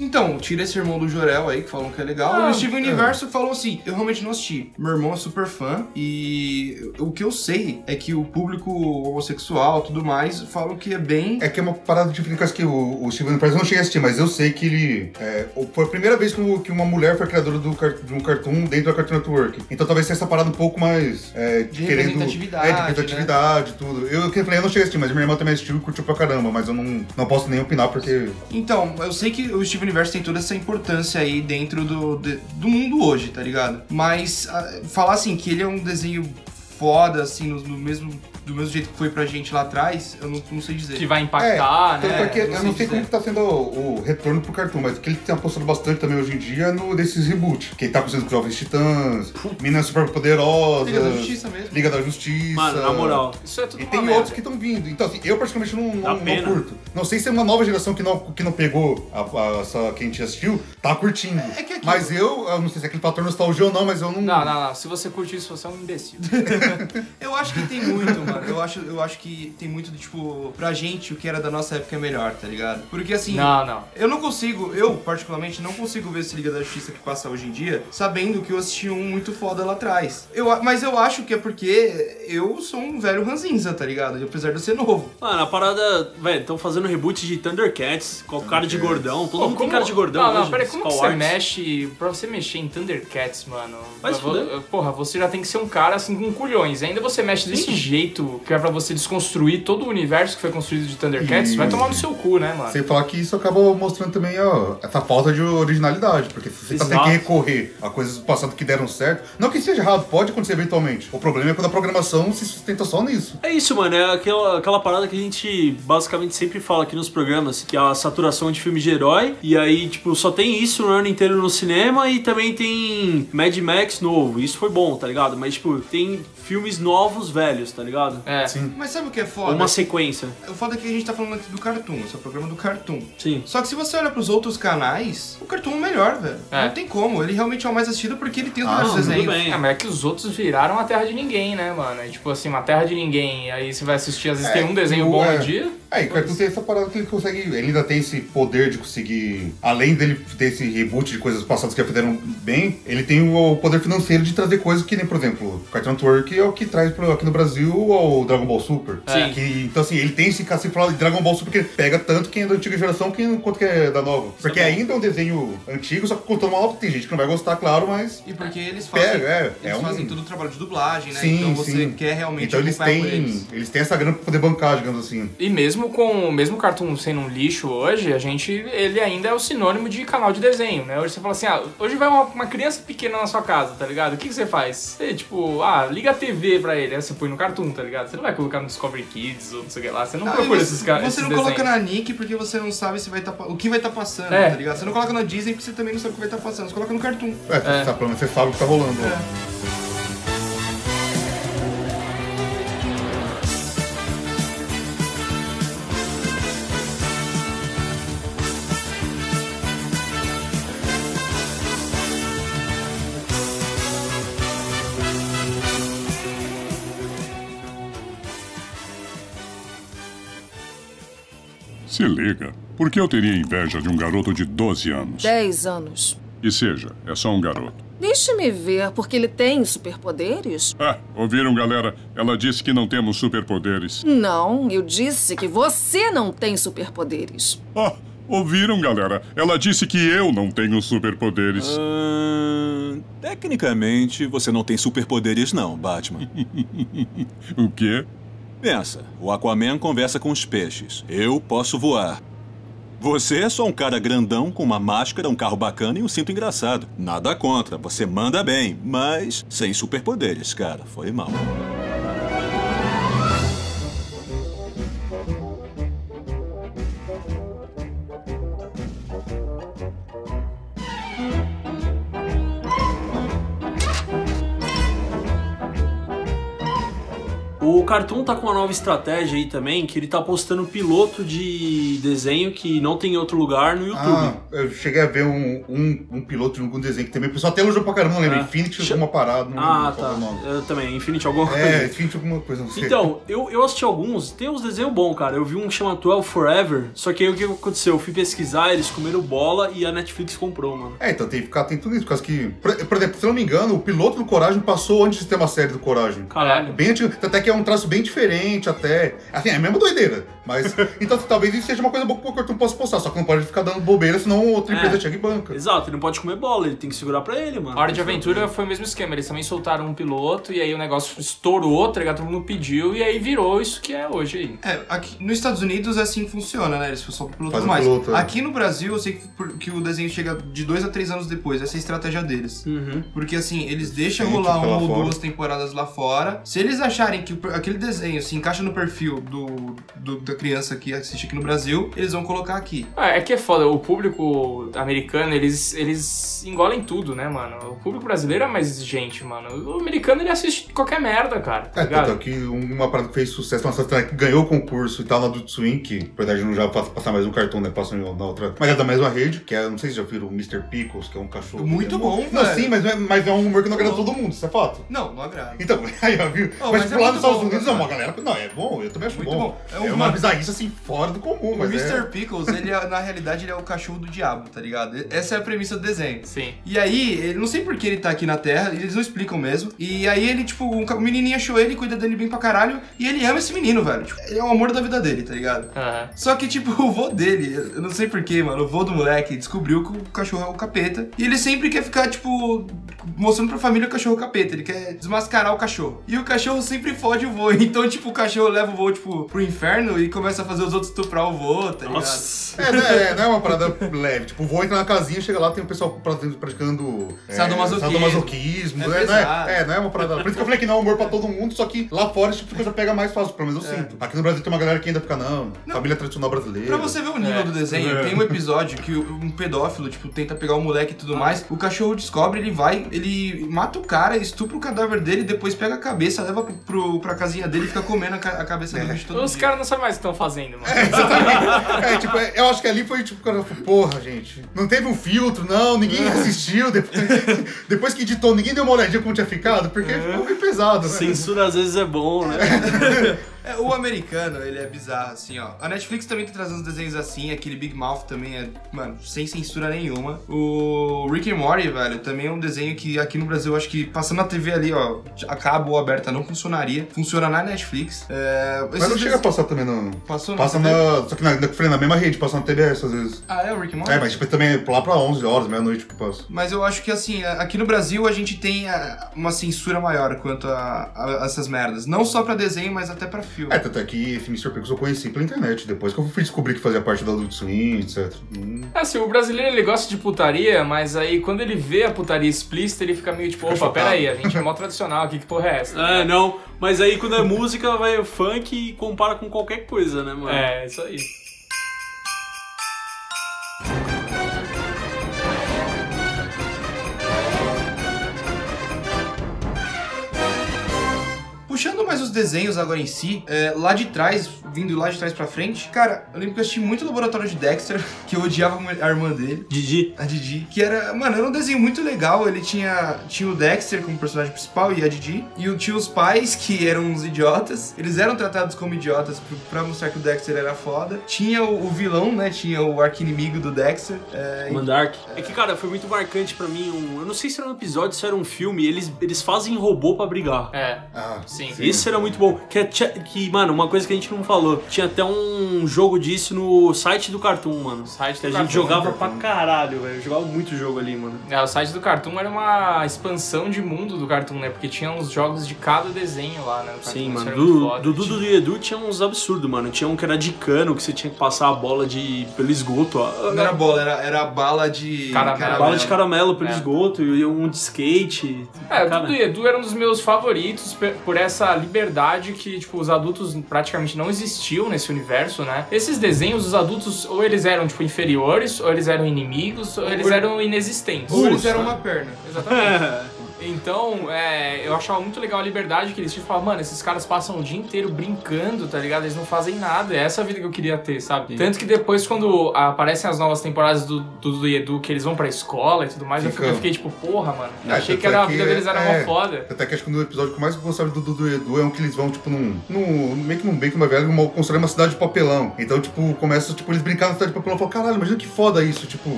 Então, tira esse irmão do Jorel aí, que falam que é legal. Ah, e o Steven Universo falou assim: eu realmente não assisti. Meu irmão é super fã. E o que eu sei é que o público homossexual tudo mais falam que é bem. É que é uma parada diferente acho que o, o Steven Universe eu não cheguei a assistir, mas eu sei que ele. é, foi a primeira vez que, uma mulher foi criadora do, de um cartoon dentro da Cartoon Network. Então talvez seja essa parada um pouco mais. é, De querendo- representatividade, É, de representatividade, tudo. Eu, que eu falei, eu não cheguei a assistir, mas minha irmã também assistiu e curtiu pra caramba, mas eu não, não posso nem opinar porque. Então, eu sei que o Steven Universe tem toda essa importância aí dentro do, de- do mundo hoje, tá ligado? Mas ah, falar assim que ele é um desenho foda, assim, no, no mesmo, do mesmo jeito que foi pra gente lá atrás, eu não, não sei dizer. Que vai impactar, Tanto né? é que eu não sei dizer. como que tá sendo o, o retorno pro cartoon, mas o que ele tem apostado bastante também hoje em dia é no desses reboot. Que ele tá acontecendo com os Jovens Titãs, Meninas Super Poderosas, Liga da Justiça mesmo. Liga da Justiça. Mano, na moral. Isso é tudo E uma tem merda. outros que estão vindo. Então, assim, eu particularmente não, não, não curto. Não sei se é uma nova geração que não, que não pegou a, a- essa que a gente assistiu, tá curtindo. É que aqui- Mas eu, eu não sei se é aquele fator nostalgia ou não, mas eu não. Não, não, não. Se você curte isso, você é um imbecil. Eu acho que tem muito, mano. Eu acho, eu acho que tem muito de, tipo, pra gente, o que era da nossa época é melhor, tá ligado? Porque assim. Não, não. Eu não consigo, eu particularmente não consigo ver esse Liga da Justiça que passa hoje em dia, sabendo que eu assisti um muito foda lá atrás. Eu, mas eu acho que é porque eu sou um velho ranzinza, tá ligado? Apesar de eu ser novo. Mano, a parada. Velho, estão fazendo reboot de Thundercats com o cara de gordão. Todo Pô, mundo tem cara de gordão. Não, não, hoje, peraí, como que você Arts. mexe. Pra você mexer em Thundercats, mano. Fuder. Porra, você já tem que ser um cara assim com culhões. Ainda você mexe desse jeito que é pra você desconstruir todo o universo que foi construído de Thundercats. E- Vai tomar no seu cu, né, mano? Sem falar que isso acaba mostrando também ó, essa falta de originalidade, porque se você tá tendo Exato. que recorrer a coisas do passado que deram certo, não que seja errado, pode acontecer eventualmente. O problema é quando a programação se sustenta só nisso. É isso, mano. É aquela, aquela parada que a gente basicamente sempre fala aqui nos programas, que é a saturação de filme de herói. E aí, tipo, só tem isso no ano inteiro no cinema e também tem Mad Max novo. Isso foi bom, tá ligado? Mas, tipo, tem filmes novos velhos, tá ligado? É. Sim. Mas sabe o que é foda? uma sequência. O foda é que a gente tá falando aqui do Cartoon, esse é o programa do Cartoon. Sim. Só que se você olha pros outros canais, o Cartoon é o melhor, velho. É. Não tem como. Ele realmente é o mais assistido porque ele tem os Ah, melhores tudo desenhos. bem. É, mas é que os outros viraram a terra de ninguém, né, mano? É tipo assim, uma terra de ninguém. Aí você vai assistir, às vezes tem um desenho o- bom é. no dia. É, e o Cartoon tem essa parada que ele consegue. Ele ainda tem esse poder de conseguir. Além dele ter esse reboot de coisas passadas que já fizeram bem, ele tem o poder financeiro de trazer coisas que nem, por exemplo, o Cartoon Network é o que traz pro, aqui no Brasil o Dragon Ball Super. Sim. Que, então, assim, ele tem esse cacete de Dragon Ball Super que ele pega tanto quem é da antiga geração quem, quanto que é da nova. Porque ainda é um desenho antigo, só que contando uma nova. Tem gente que não vai gostar, claro, mas. E porque eles fazem, Pega, é, eles é um- fazem todo o trabalho de dublagem, né? Sim, então você sim. quer realmente Então eles têm, eles. eles têm essa grana pra poder bancar, digamos assim. E mesmo mesmo com mesmo o Cartoon sendo um lixo hoje, a gente ele ainda é o sinônimo de canal de desenho, né? Hoje você fala assim, ah, hoje vai uma, uma criança pequena na sua casa, tá ligado? O que, que você faz? Você, tipo, ah, liga a TV pra ele, aí você põe no Cartoon, tá ligado? Você não vai colocar no Discovery Kids ou não sei o que lá, você não Ah, procura e esses caras. Você não coloca na Nick porque você não sabe se vai tá, o que vai estar passando, É. tá ligado? Você não coloca na Disney porque você também não sabe o que vai estar passando. Você coloca no Cartoon. É, você, pelo menos você sabe o que tá rolando. lá. Se liga, por que eu teria inveja de um garoto de 12 anos? 10 anos. E seja, é só um garoto. Deixe-me ver, porque ele tem superpoderes? Ah, ouviram, galera? Ela disse que não temos superpoderes. Não, eu disse que você não tem superpoderes. Ah, ouviram, galera? Ela disse que eu não tenho superpoderes. Ahn, tecnicamente, você não tem superpoderes, não, Batman. o quê? Pensa, o Aquaman conversa com os peixes. Eu posso voar. Você é só um cara grandão com uma máscara, um carro bacana e um cinto engraçado. Nada contra, você manda bem, mas sem superpoderes, cara. Foi mal. Cartoon tá com uma nova estratégia aí também, que ele tá postando piloto de desenho que não tem em outro lugar no YouTube. Ah, eu cheguei a ver um, um, um piloto de algum desenho que também. O pessoal até elogiou pra caramba, não lembro. É. Infinity, alguma parada, não Ah, tá. é. Eu também, Infinity alguma coisa. É, Infinity alguma coisa, não sei. Então, eu, eu assisti alguns, tem uns desenhos bons, cara. Eu vi um que chama 12 Forever, só que aí o que aconteceu? Eu fui pesquisar, eles comeram bola e a Netflix comprou, mano. É, então tem que ficar atento nisso, por causa que, por, por exemplo, se eu não me engano, o piloto do Coragem passou antes de ter uma série do Coragem. Caralho. Bem antigo, até que é um traço bem diferente, até. Assim, é a mesma doideira. Mas. então, talvez isso seja uma coisa boa que o Cartoon possa postar, só que não pode ficar dando bobeira, senão outra empresa É. chega e banca. Exato, ele não pode comer bola, ele tem que segurar pra ele, mano. Hora de Aventura foi o mesmo esquema, eles também soltaram um piloto e aí o negócio estourou, tá ligado? Todo mundo pediu e aí virou isso que é hoje aí. É, aqui nos Estados Unidos é assim que funciona, né? Eles soltam piloto Faz um mais. piloto, é. Aqui no Brasil, eu sei que, que o desenho chega de dois a três anos depois. Essa é a estratégia deles. Uhum. Porque assim, eles deixam Sim, rolar uma ou fora. duas temporadas lá fora. Se eles acharem que o per- aquele desenho se encaixa no perfil do, do- da criança que assiste aqui no Brasil, eles vão colocar aqui. Ah, é que é foda, o público americano, eles, eles engolem tudo, né, mano? O público brasileiro é mais exigente, mano. O americano, ele assiste qualquer merda, cara, tá É, tanto que uma parada que fez sucesso, uma série que ganhou o concurso e tal na Adult Swim, que na verdade não já passa passar mais um cartão, né? Passa na outra. Mas é da mesma rede, que é, não sei se já viram o Mr. Pickles, que é um cachorro. Muito É bom, Não, velho. sim, mas é, mas é um humor que não agrada todo mundo, isso é fato. Não, não agrada. Então, aí, ó, viu? Oh, mas, mas é tipo, lá muito nos Estados Unidos, cara. não, uma galera. Não, é bom, eu também acho Muito bom. bom. É, É uma, uma- bizarrice assim, fora do comum, O mas Mr. é. Pickles, ele é- na realidade, ele é o cachorro do diabo, tá ligado? Essa é a premissa do desenho. Sim. E aí, ele não sei por que ele tá aqui na Terra, eles não explicam mesmo. E aí ele, tipo, um, ca- o menininho achou ele, cuida dele bem pra caralho, e ele ama esse menino, velho. Tipo, ele é o amor da vida dele, tá ligado? Aham. Só que, tipo, o vô dele, eu não sei porquê, mano, o vô do moleque descobriu que o cachorro é o capeta. E ele sempre quer ficar, tipo, mostrando pra família o cachorro é o capeta. Ele quer desmascarar o cachorro. E o cachorro sempre fode o vô. Então, tipo, o cachorro leva o vô, tipo, pro inferno e começa a fazer os outros estuprar o vô, tá ligado? Nossa. É, não é, não é uma parada leve. Tipo, vou entrar na casinha, chega lá, tem o pessoal pra- praticando. é, Sadomasoquismo. sadomasoquismo, É né? Não é, é, não é uma parada. Por isso que eu falei que não é humor pra todo mundo, só que lá fora esse tipo de coisa pega mais fácil, pelo menos eu É. sinto. Aqui no Brasil tem uma galera que ainda fica, não, família tradicional brasileira. Pra você ver o nível É. do desenho, É. tem um episódio que um pedófilo, tipo, tenta pegar o moleque e tudo mais. O cachorro descobre, ele vai, ele mata o cara, estupra o cadáver dele, depois pega a cabeça, leva pro, pro, pra casinha dele e fica comendo a, ca- a cabeça do bicho todo Os dia. caras não sabem mais o que estão fazendo, mano. É, tipo, é, eu acho que ali foi tipo, o cara falou, porra, gente, não teve um filtro, não, ninguém assistiu. Depois, depois que editou, ninguém deu uma olhadinha como tinha ficado, porque ficou bem pesado, né? Censura às vezes é bom, né? É, o americano, ele é bizarro, assim, ó. A Netflix também tá trazendo desenhos assim, aquele Big Mouth também é, mano, sem censura nenhuma. O Rick and Morty, velho, também é um desenho que aqui no Brasil, eu acho que passando na TV ali, ó, a cabo ou aberta não funcionaria. Funciona na Netflix. É, Mas não chega a passar também no. Passou na Passa TV? na. Só que na, na, na mesma rede, passa na TBS às vezes. Ah, é o Rick and Morty? É, mas tipo, também é lá pra 11 horas, meia-noite que passa. Mas eu acho que assim, aqui no Brasil a gente tem ah, uma censura maior quanto a, a essas merdas. Não só pra desenho, mas até pra filme. É, tanto é que esse Mr. Pickles eu conheci pela internet, depois que eu fui descobrir que fazia parte da Adult Swim, etc. Hum. Assim, o brasileiro ele gosta de putaria, mas aí quando ele vê a putaria explícita, ele fica meio tipo, opa, chocado. peraí, a gente é mó tradicional aqui, que porra é essa? É, não. Mas aí quando é música, vai o funk e compara com qualquer coisa, né, mano? É, isso aí. Os desenhos agora em si, é, lá de trás, vindo lá de trás pra frente, cara, eu lembro que eu assisti muito o Laboratório de Dexter, que eu odiava a irmã dele. Didi. A Didi. Que era, mano, era um desenho muito legal. Ele tinha, tinha o Dexter como personagem principal e a Didi. E o- tinha os pais, que eram uns idiotas. Eles eram tratados como idiotas pra mostrar que o Dexter era foda. Tinha o, o vilão, né? Tinha o arqui-inimigo do Dexter. É, Mandark. É que, cara, foi muito marcante pra mim. Um, eu não sei se era um episódio, se era um filme. Eles, eles fazem robô pra brigar. É, Ah, sim. Isso era muito bom. Que, é- que, mano, uma coisa que a gente não falou. Tinha até um jogo disso no site do Cartoon, mano. Site Que a gente Cartoon, jogava Cartoon. pra caralho, velho. Eu Jogava muito jogo ali, mano. É, o site do Cartoon era uma expansão de mundo do Cartoon, né? Porque tinha uns jogos de cada desenho lá, né? Sim, mano. Do, foda. do Dudu e Edu tinha uns absurdos, mano. Tinha um que era de cano, que você tinha que passar a bola de, pelo esgoto, ó. Não era bola, era, era bala de. Caramelo. Bala de caramelo pelo É. esgoto e um de skate. É, o Dudu e Edu era um dos meus favoritos por essa liberdade que, tipo, os adultos praticamente não existiam nesse universo, né? Esses desenhos, os adultos, ou eles eram, tipo, inferiores, ou eles eram inimigos, ou eles eram inexistentes. Ou eles eram uma perna. Exatamente. Então, é, eu achava muito legal a liberdade que eles tinham. Falava, mano, esses caras passam o dia inteiro brincando, tá ligado? Eles não fazem nada. É essa a vida que eu queria ter, sabe? Tanto que depois, quando aparecem as novas temporadas do Dudu e Edu, que eles vão pra escola e tudo mais, eu, eu fiquei tipo, porra, mano. Eu É, achei que era, é a vida deles era é, mó foda. Até que acho que no episódio que eu mais gostava do Dudu e Edu é um que eles vão, tipo, num. num meio que num beco, uma velha, uma, construir uma cidade de papelão. Então, tipo, começa, tipo, eles brincando na cidade de papelão. Eu falo, caralho, imagina que foda isso, tipo,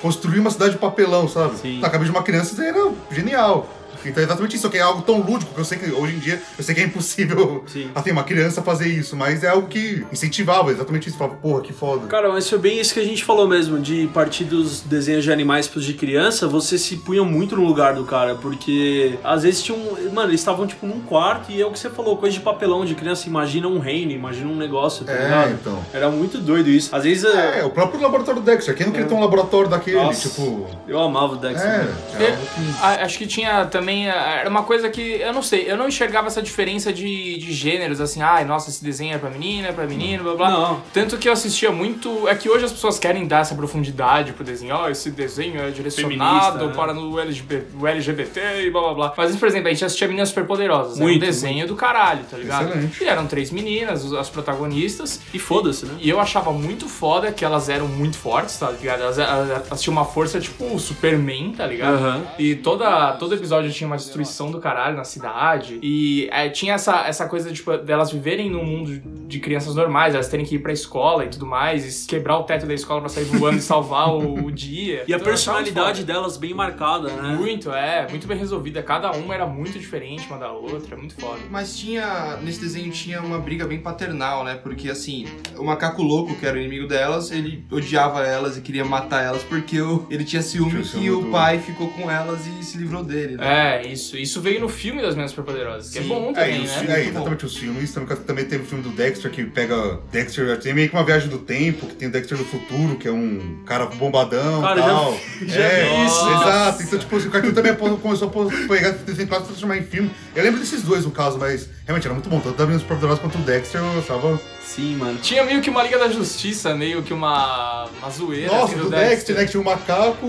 construir uma cidade de papelão, sabe? Sim. Na cabeça de uma criança era genial. Então é exatamente isso, que é algo tão lúdico que eu sei que hoje em dia eu sei que é impossível Sim. assim, uma criança fazer isso, mas é algo que incentivava exatamente isso. Falava, porra, que foda. Cara, mas foi bem isso que a gente falou mesmo, de partir dos desenhos de animais pros de criança, você se punha muito no lugar do cara, porque às vezes tinham. Mano, eles estavam tipo num quarto e é o que você falou, coisa de papelão de criança, imagina um reino, imagina um negócio, tá É, ligado? então. Era muito doido isso. Às vezes. É, o próprio laboratório do Dexter. Quem não queria ter um laboratório daquele? Nossa. Tipo. Eu amava o Dexter. É, né? é algo que. Acho que tinha também. Ah, Era uma coisa que. Eu não sei, eu não enxergava essa diferença de, de gêneros, assim, ai, nossa, esse desenho é pra menina, é pra menino, blá blá. Não. Tanto que eu assistia muito. É que hoje as pessoas querem dar essa profundidade pro desenho, ó, esse desenho é direcionado Feminista, né? para o LGBT, o LGBT e blá blá blá. Mas, por exemplo, a gente assistia Meninas Superpoderosas. Era um Muito, desenho do caralho, tá ligado? Excelente. E eram três meninas, as protagonistas. E foda-se, né? E eu achava muito foda que elas eram muito fortes, tá ligado? Elas, elas, elas tinham uma força tipo o Superman, tá ligado? Aham. E toda, todo episódio tinha uma destruição do caralho na cidade. E é, tinha essa, essa coisa, tipo, delas viverem num mundo de crianças normais, elas terem que ir pra escola e tudo mais, e quebrar o teto da escola pra sair voando e salvar o, o dia. E a Então, achava personalidade delas bem marcada, né? Muito, é, muito bem resolvida. Cada uma era muito diferente uma da outra, muito foda. Mas tinha. Nesse desenho tinha uma briga bem paternal, né? Porque assim, o macaco louco, que era o inimigo delas, ele odiava elas e queria matar elas porque ele tinha ciúme Tinha que o pai ficou com elas e se livrou dele, né? É, isso. Isso veio no filme das Meninas Superpoderosas, que é Sim. bom É, também, os, né? é, exatamente os filmes. Também, também teve o filme do Dexter que pega. Dexter tem meio que uma viagem do tempo, que tem o Dexter do futuro, que é um cara bombadão e já- tal. já é, vi isso. exato. Então, tipo, o cartoon também começou a pegar esse desenho clássico e transformar em filme. Eu lembro desses dois, no caso, mas realmente era muito bom. Tanto da Meninas Superpoderosas quanto o Dexter, eu achava. Sim, mano. Tinha meio que uma Liga da Justiça, meio que uma, uma zoeira. Nossa, assim, do Dexter, né? Que tinha um macaco.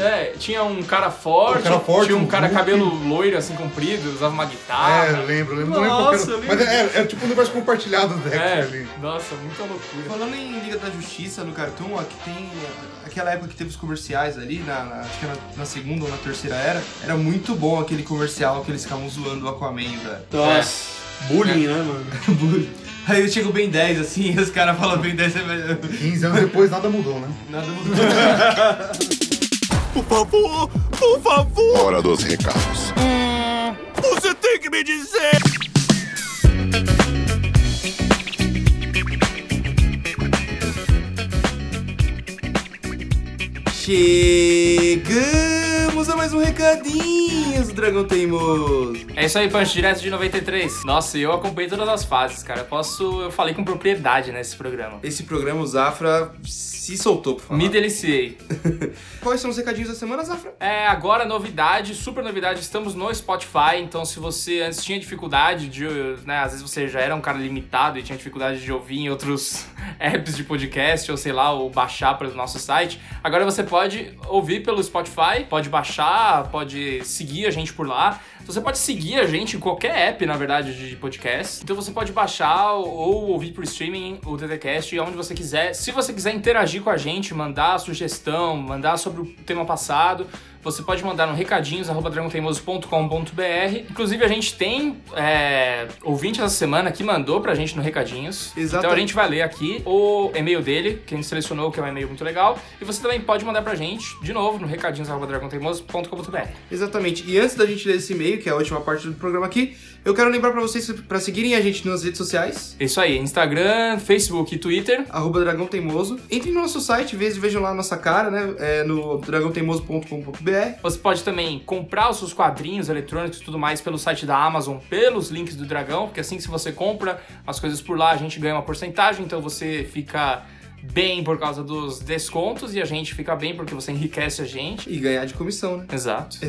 É, tinha um cara forte, Um cara forte, tinha um um cara Hulk. cabelo loiro, assim, comprido, usava uma É, guitarra. eu lembro, eu lembro. não lembro Nossa, eu era. lembro Mas é, é, tipo um universo compartilhado do Dexter É, ali. nossa, muita loucura. Falando em Liga da Justiça no Cartoon, ó, que tem aquela época que teve os comerciais ali, na, na- acho que era na segunda ou na terceira era, era muito bom aquele comercial que eles ficavam zoando o Aquaman, velho. Nossa. Bullying, né, mano? Aí chega o Ben 10, assim, e os caras falam Ben 10, você 15 anos depois nada mudou, né? nada mudou. Por favor, por favor, Hora dos recados. você tem que me dizer. Chegamos Vamos a mais um recadinhos do Dragão Teimoso. É isso aí, Punch, direto de 93. Nossa, eu acompanhei todas as fases, cara. Eu posso. Eu falei com propriedade nesse programa. Esse programa, o Zafra se soltou pra falar. Me deliciei. Quais são os recadinhos da semana, Zafra? É, agora novidade, super novidade, estamos no Spotify, então se você antes tinha dificuldade de, né, às vezes você já era um cara limitado e tinha dificuldade de ouvir em outros apps de podcast ou sei lá, ou baixar pelo nosso site, agora você pode ouvir pelo Spotify, pode baixar, pode seguir a gente por lá. Você pode seguir a gente em qualquer app, na verdade, de podcast. Então você pode baixar ou ouvir por streaming o TTCast onde você quiser. Se você quiser interagir com a gente, mandar sugestão, mandar sobre o tema passado, você pode mandar no recadinhos.dragonteimoso.com.br. Inclusive, a gente tem é, ouvinte essa semana que mandou pra gente no Recadinhos. Exatamente. Então a gente vai ler aqui o e-mail dele, que a gente selecionou, que é um e-mail muito legal. E você também pode mandar pra gente, de novo, no recadinhos.dragonteimoso.com.br. Exatamente. E antes da gente ler esse e-mail, que é a última parte do programa aqui, eu quero lembrar pra vocês pra seguirem a gente nas redes sociais. Isso aí, Instagram, Facebook e Twitter. Arroba Dragão Teimoso. Entrem no nosso site, vejam vejam lá a nossa cara, né? É no dragãoteimoso.com.br. Você pode também comprar os seus quadrinhos eletrônicos e tudo mais pelo site da Amazon, pelos links do Dragão, porque assim que você compra as coisas por lá, a gente ganha uma porcentagem, então você fica bem por causa dos descontos e a gente fica bem porque você enriquece a gente. E ganhar de comissão, né? Exato.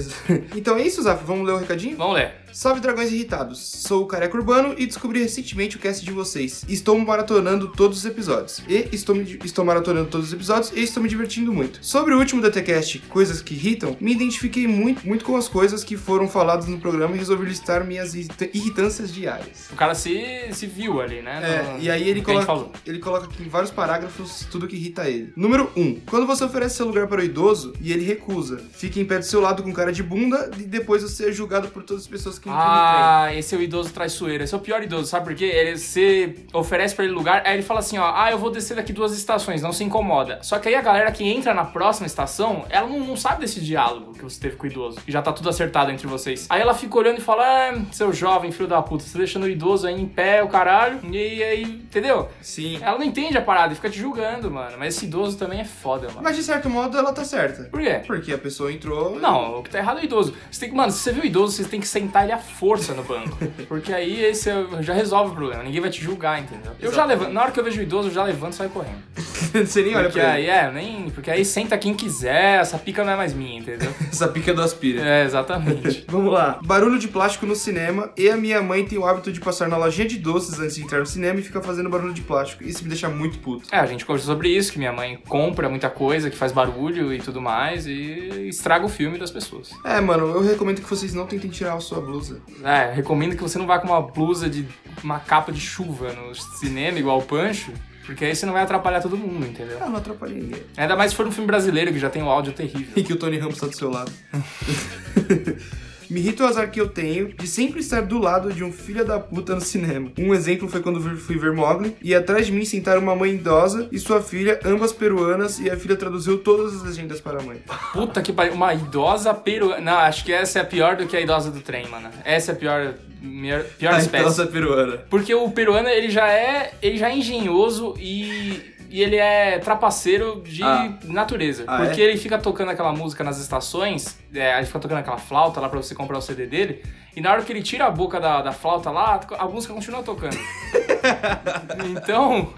Então é isso, Zafra. Vamos ler o recadinho? Vamos ler. Salve dragões irritados, sou o Careca Urbano e descobri recentemente o cast de vocês. Estou maratonando todos os episódios. E estou, me, estou maratonando todos os episódios e estou me divertindo muito. Sobre o último DTCast, coisas que irritam, me identifiquei muito, muito com as coisas que foram faladas no programa e resolvi listar minhas irrita- irritâncias diárias. O cara se, se viu ali, né? É, no- e aí ele coloca, ele coloca aqui em vários parágrafos tudo que irrita ele. Número 1. Um, quando você oferece seu lugar para o idoso e ele recusa, fica em pé do seu lado com cara de bunda e depois você é julgado por todas as pessoas que no trem. Ah, esse é o idoso traiçoeiro. Esse é o pior idoso, sabe por quê? Ele, você oferece pra ele lugar, aí ele fala assim, ó, ah, eu vou descer daqui duas estações, não se incomoda. Só que aí a galera que entra na próxima estação, ela não, não sabe desse diálogo que você teve com o idoso. E já tá tudo acertado entre vocês. Aí ela fica olhando e fala, ah, seu jovem, filho da puta, você deixando o idoso aí em pé, o caralho. E aí, entendeu? Sim. Ela não entende a parada e fica te julgando, mano. Mas esse idoso também é foda, mano. Mas de certo modo ela tá certa. Por quê? Porque a pessoa entrou. Não, o que tá errado é o idoso. Você tem que, mano, se você vê o idoso, você tem que sentar ele à força no banco. Porque aí esse é- já resolve o problema. Ninguém vai te julgar, entendeu? Eu já levanto. Na hora que eu vejo o idoso, eu já levanto e saio correndo. você nem olha Porque pra aí, ele. é, nem. Porque aí senta quem quiser, essa pica não é mais minha, entendeu? Essa pica do aspira. É, exatamente. Vamos lá. Barulho de plástico no cinema e a minha mãe tem o hábito de passar na lojinha de doces antes de entrar no cinema e ficar fazendo barulho de plástico. Isso me deixa muito puto. É, a gente conversou sobre isso, que minha mãe compra muita coisa, que faz barulho e tudo mais, e estraga o filme das pessoas. É, mano, eu recomendo que vocês não tentem tirar a sua blusa. É, recomendo que você não vá com uma blusa de uma capa de chuva no cinema, igual o Pancho, porque aí você não vai atrapalhar todo mundo, entendeu? Ah, não atrapalha ninguém. Ainda mais se for um filme brasileiro que já tem o áudio terrível. E que o Tony Ramos tá do seu lado. Me irrita o azar que eu tenho de sempre estar do lado de um filho da puta no cinema. Um exemplo foi quando fui ver Mogli e atrás de mim sentaram uma mãe idosa e sua filha, ambas peruanas, e a filha traduziu todas as legendas para a mãe. Puta que pariu, uma idosa peruana. Não, acho que essa é pior do que a idosa do trem, mano. Essa é pior, pior, pior A espécie. idosa peruana. Porque o peruano, ele já é, ele já é engenhoso e, e ele é trapaceiro de Ah. natureza. Ah, porque é? ele fica tocando aquela música nas estações, é, ele fica tocando aquela flauta lá pra você comprar o CD dele, e na hora que ele tira a boca da, da flauta lá, a música continua tocando. então...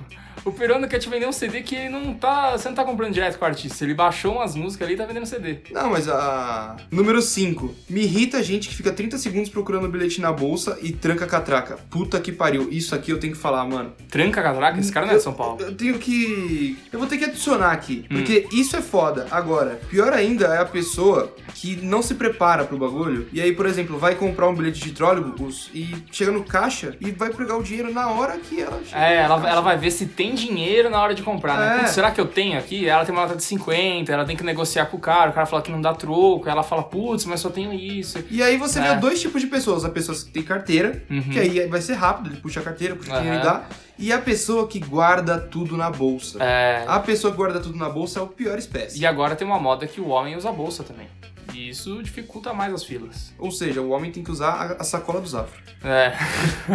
O peruano quer te vender um CD que ele não tá. Você não tá comprando direto com o artista. Ele baixou umas músicas ali e tá vendendo CD. Não, mas a. Número 5. Me irrita a gente que fica 30 segundos procurando o bilhete na bolsa e tranca a catraca. Puta que pariu. Isso aqui eu tenho que falar, mano. Tranca a catraca? Esse cara não é de São Paulo. Eu tenho que. Eu vou ter que adicionar aqui. Hum. Porque isso é foda. Agora, pior ainda é a pessoa que não se prepara pro bagulho. E aí, por exemplo, vai comprar um bilhete de trólebus e chega no caixa e vai pegar o dinheiro na hora que ela chega. É, ela, ela vai ver se tem dinheiro na hora de comprar, né? É. Será que eu tenho aqui? Ela tem uma nota de 50, ela tem que negociar com o cara, o cara fala que não dá troco, ela fala, putz, mas só tenho isso. E aí você É. vê dois tipos de pessoas. A pessoa que tem carteira, Uhum. que aí vai ser rápido, ele puxa a carteira, puxa o dinheiro e dá. E a pessoa que guarda tudo na bolsa. É. A pessoa que guarda tudo na bolsa é o pior espécie. E agora tem uma moda que o homem usa bolsa também. E isso dificulta mais as filas. Ou seja, o homem tem que usar a, sacola do Zafra. É.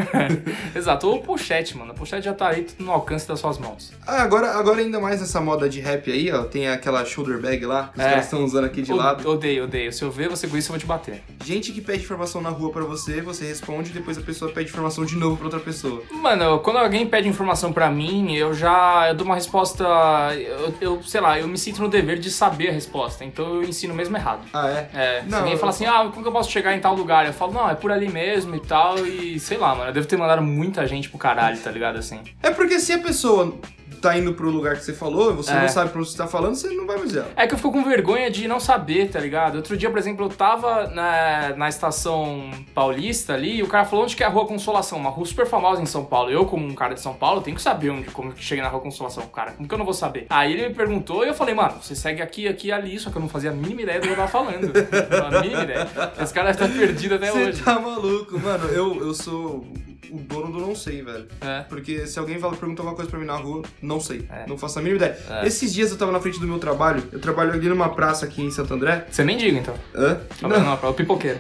Exato. Ou pochete, mano. A pochete já tá aí tudo no alcance das suas mãos. Ah, agora, agora ainda mais nessa moda de rap aí, ó. Tem aquela shoulder bag lá, que os É. caras estão usando aqui de O- lado. Odeio, odeio. Se eu ver você com isso, eu vou te bater. Gente que pede informação na rua pra você, você responde, depois a pessoa pede informação de novo pra outra pessoa. Mano, quando alguém pede informação pra mim, eu já eu dou uma resposta. Eu, eu, sei lá, eu me sinto no dever de saber a resposta. Então eu ensino mesmo errado. Ah, é? É, se Não, alguém eu- fala assim, ah, como que eu posso chegar em tal lugar? Eu falo, não, é por ali mesmo e tal, e sei lá, mano, eu devo ter mandado muita gente pro caralho, tá ligado, assim. É porque se a pessoa tá indo pro lugar que você falou, você É. não sabe pra onde você tá falando, você não vai mais ela. É que eu fico com vergonha de não saber, tá ligado? Outro dia, por exemplo, eu tava na, na estação paulista ali e o cara falou onde que é a Rua Consolação, uma rua super famosa em São Paulo. Eu, como um cara de São Paulo, tenho que saber onde, como que chega na Rua Consolação, cara. Como que eu não vou saber? Aí ele me perguntou e eu falei, mano, você segue aqui, aqui e ali, só que eu não fazia a mínima ideia do que eu tava falando. Não, a mínima ideia. Esse cara estar perdido até Você hoje. tá maluco, mano. Eu, eu sou o dono do não sei, velho. É. Porque se alguém fala, pergunta alguma coisa pra mim na rua, não sei. É. Não faço a mínima ideia. É. Esses dias eu tava na frente do meu trabalho. Eu trabalho ali numa praça aqui em Santo André. Você nem diga, então. Hã? Não, é o pipoqueiro.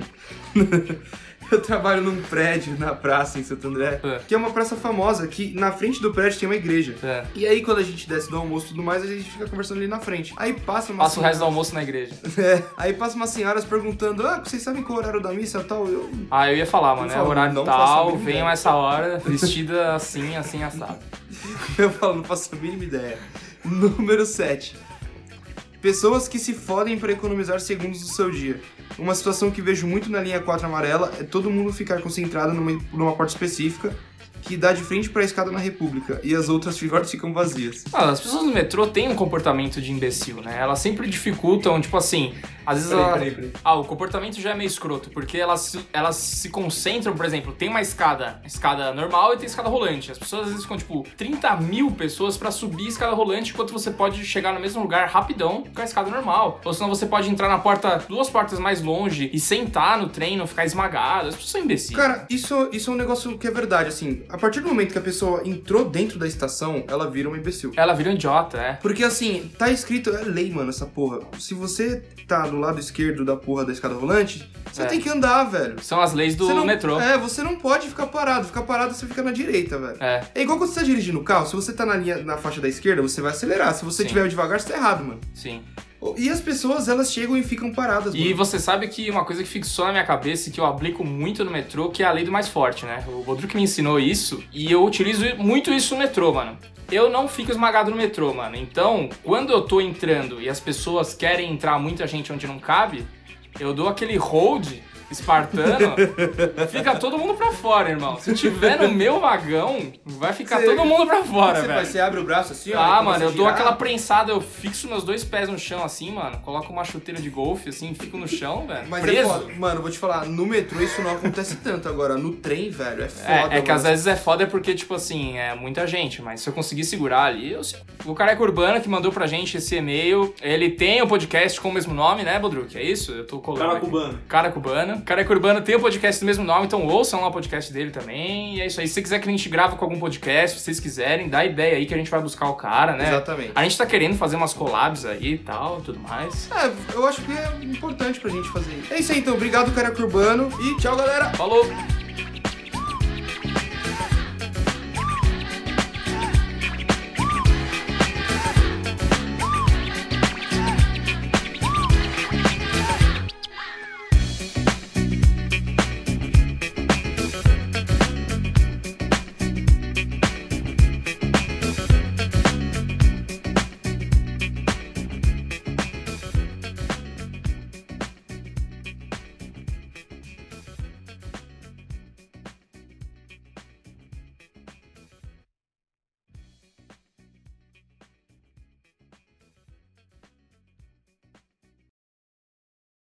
Eu trabalho num prédio na praça em Santo André, É. que é uma praça famosa, que na frente do prédio tem uma igreja. É. E aí, quando a gente desce do almoço e tudo mais, a gente fica conversando ali na frente. Aí passa uma Passa o resto do almoço na igreja. É, aí passa umas senhoras perguntando: Ah, vocês sabem qual é o horário da missa e tal? Eu. Ah, eu ia falar, mano, Eu é falo, horário tal, venham essa hora, vestida assim, assim, assado. Eu falo, não faço a mínima ideia. Número 7. Pessoas que se fodem para economizar segundos do seu dia. Uma situação que vejo muito na linha 4 amarela é todo mundo ficar concentrado numa, numa porta específica que dá de frente para a escada na República e as outras portas ficam vazias. Ah, as pessoas no metrô têm um comportamento de imbecil, né? Elas sempre dificultam, tipo assim, às vezes Peraí, ela... peraí, peraí. Ah, o comportamento já é meio escroto, porque elas, se- elas se concentram, por exemplo, tem uma escada, escada normal e tem escada rolante. As pessoas às vezes ficam, tipo, 30 mil pessoas pra subir a escada rolante, enquanto você pode chegar no mesmo lugar rapidão com a escada normal. Ou senão você pode entrar na porta, duas portas mais longe e sentar no trem, não ficar esmagado. As pessoas são imbecis. Cara, isso, isso é um negócio que é verdade, assim. A partir do momento que a pessoa entrou dentro da estação, ela vira uma imbecil. Ela vira um idiota, é. Porque assim, tá escrito, é lei, mano, essa porra. Se você tá do lado esquerdo da porra da escada rolante, você É. tem que andar, velho. São as leis do não- metrô. É, você não pode ficar parado. Ficar parado, você fica na direita, velho. É. É igual quando você tá dirigindo o carro, se você tá na linha, na faixa da esquerda, você vai acelerar. Se você Sim. tiver devagar, você tá errado, mano. Sim. E as pessoas, elas chegam e ficam paradas, E mano. você sabe que uma coisa que fixou na minha cabeça e que eu aplico muito no metrô, que é a lei do mais forte, né? O Bodruk me ensinou isso e eu utilizo muito isso no metrô, mano. Eu não fico esmagado no metrô, mano. Então, quando eu tô entrando e as pessoas querem entrar muita gente onde não cabe, eu dou aquele hold espartano, fica todo mundo pra fora, irmão. Se tiver no meu vagão, vai ficar Você- todo mundo pra fora, você, velho. faz? você abre o braço assim, ó. e Ah, começa mano, a eu dou girar. aquela prensada, eu fixo meus dois pés no chão assim, mano. Coloco uma chuteira de golfe assim, fico no chão, velho. Mas é preso. foda. Mano, vou te falar, no metrô isso não acontece tanto. Agora, no trem, velho, é foda. É, é que mano. às vezes é foda porque, tipo assim, é muita gente, mas se eu conseguir segurar ali, eu sei. O Careca Urbana que mandou pra gente esse e-mail, ele tem o podcast com o mesmo nome, né, Bodruk? É isso? Eu tô colando. Cara aqui. Cubano. Cara Cubano. Careca Urbano tem o podcast do mesmo nome, então ouçam lá o podcast dele também. E é isso aí. Se você quiser que a gente grave com algum podcast, se vocês quiserem, dá ideia aí que a gente vai buscar o cara, né? Exatamente. A gente tá querendo fazer umas collabs aí e tal, tudo mais. É, eu acho que é importante pra gente fazer isso. É isso aí, então. Obrigado, cara Urbano. E tchau, galera. Falou!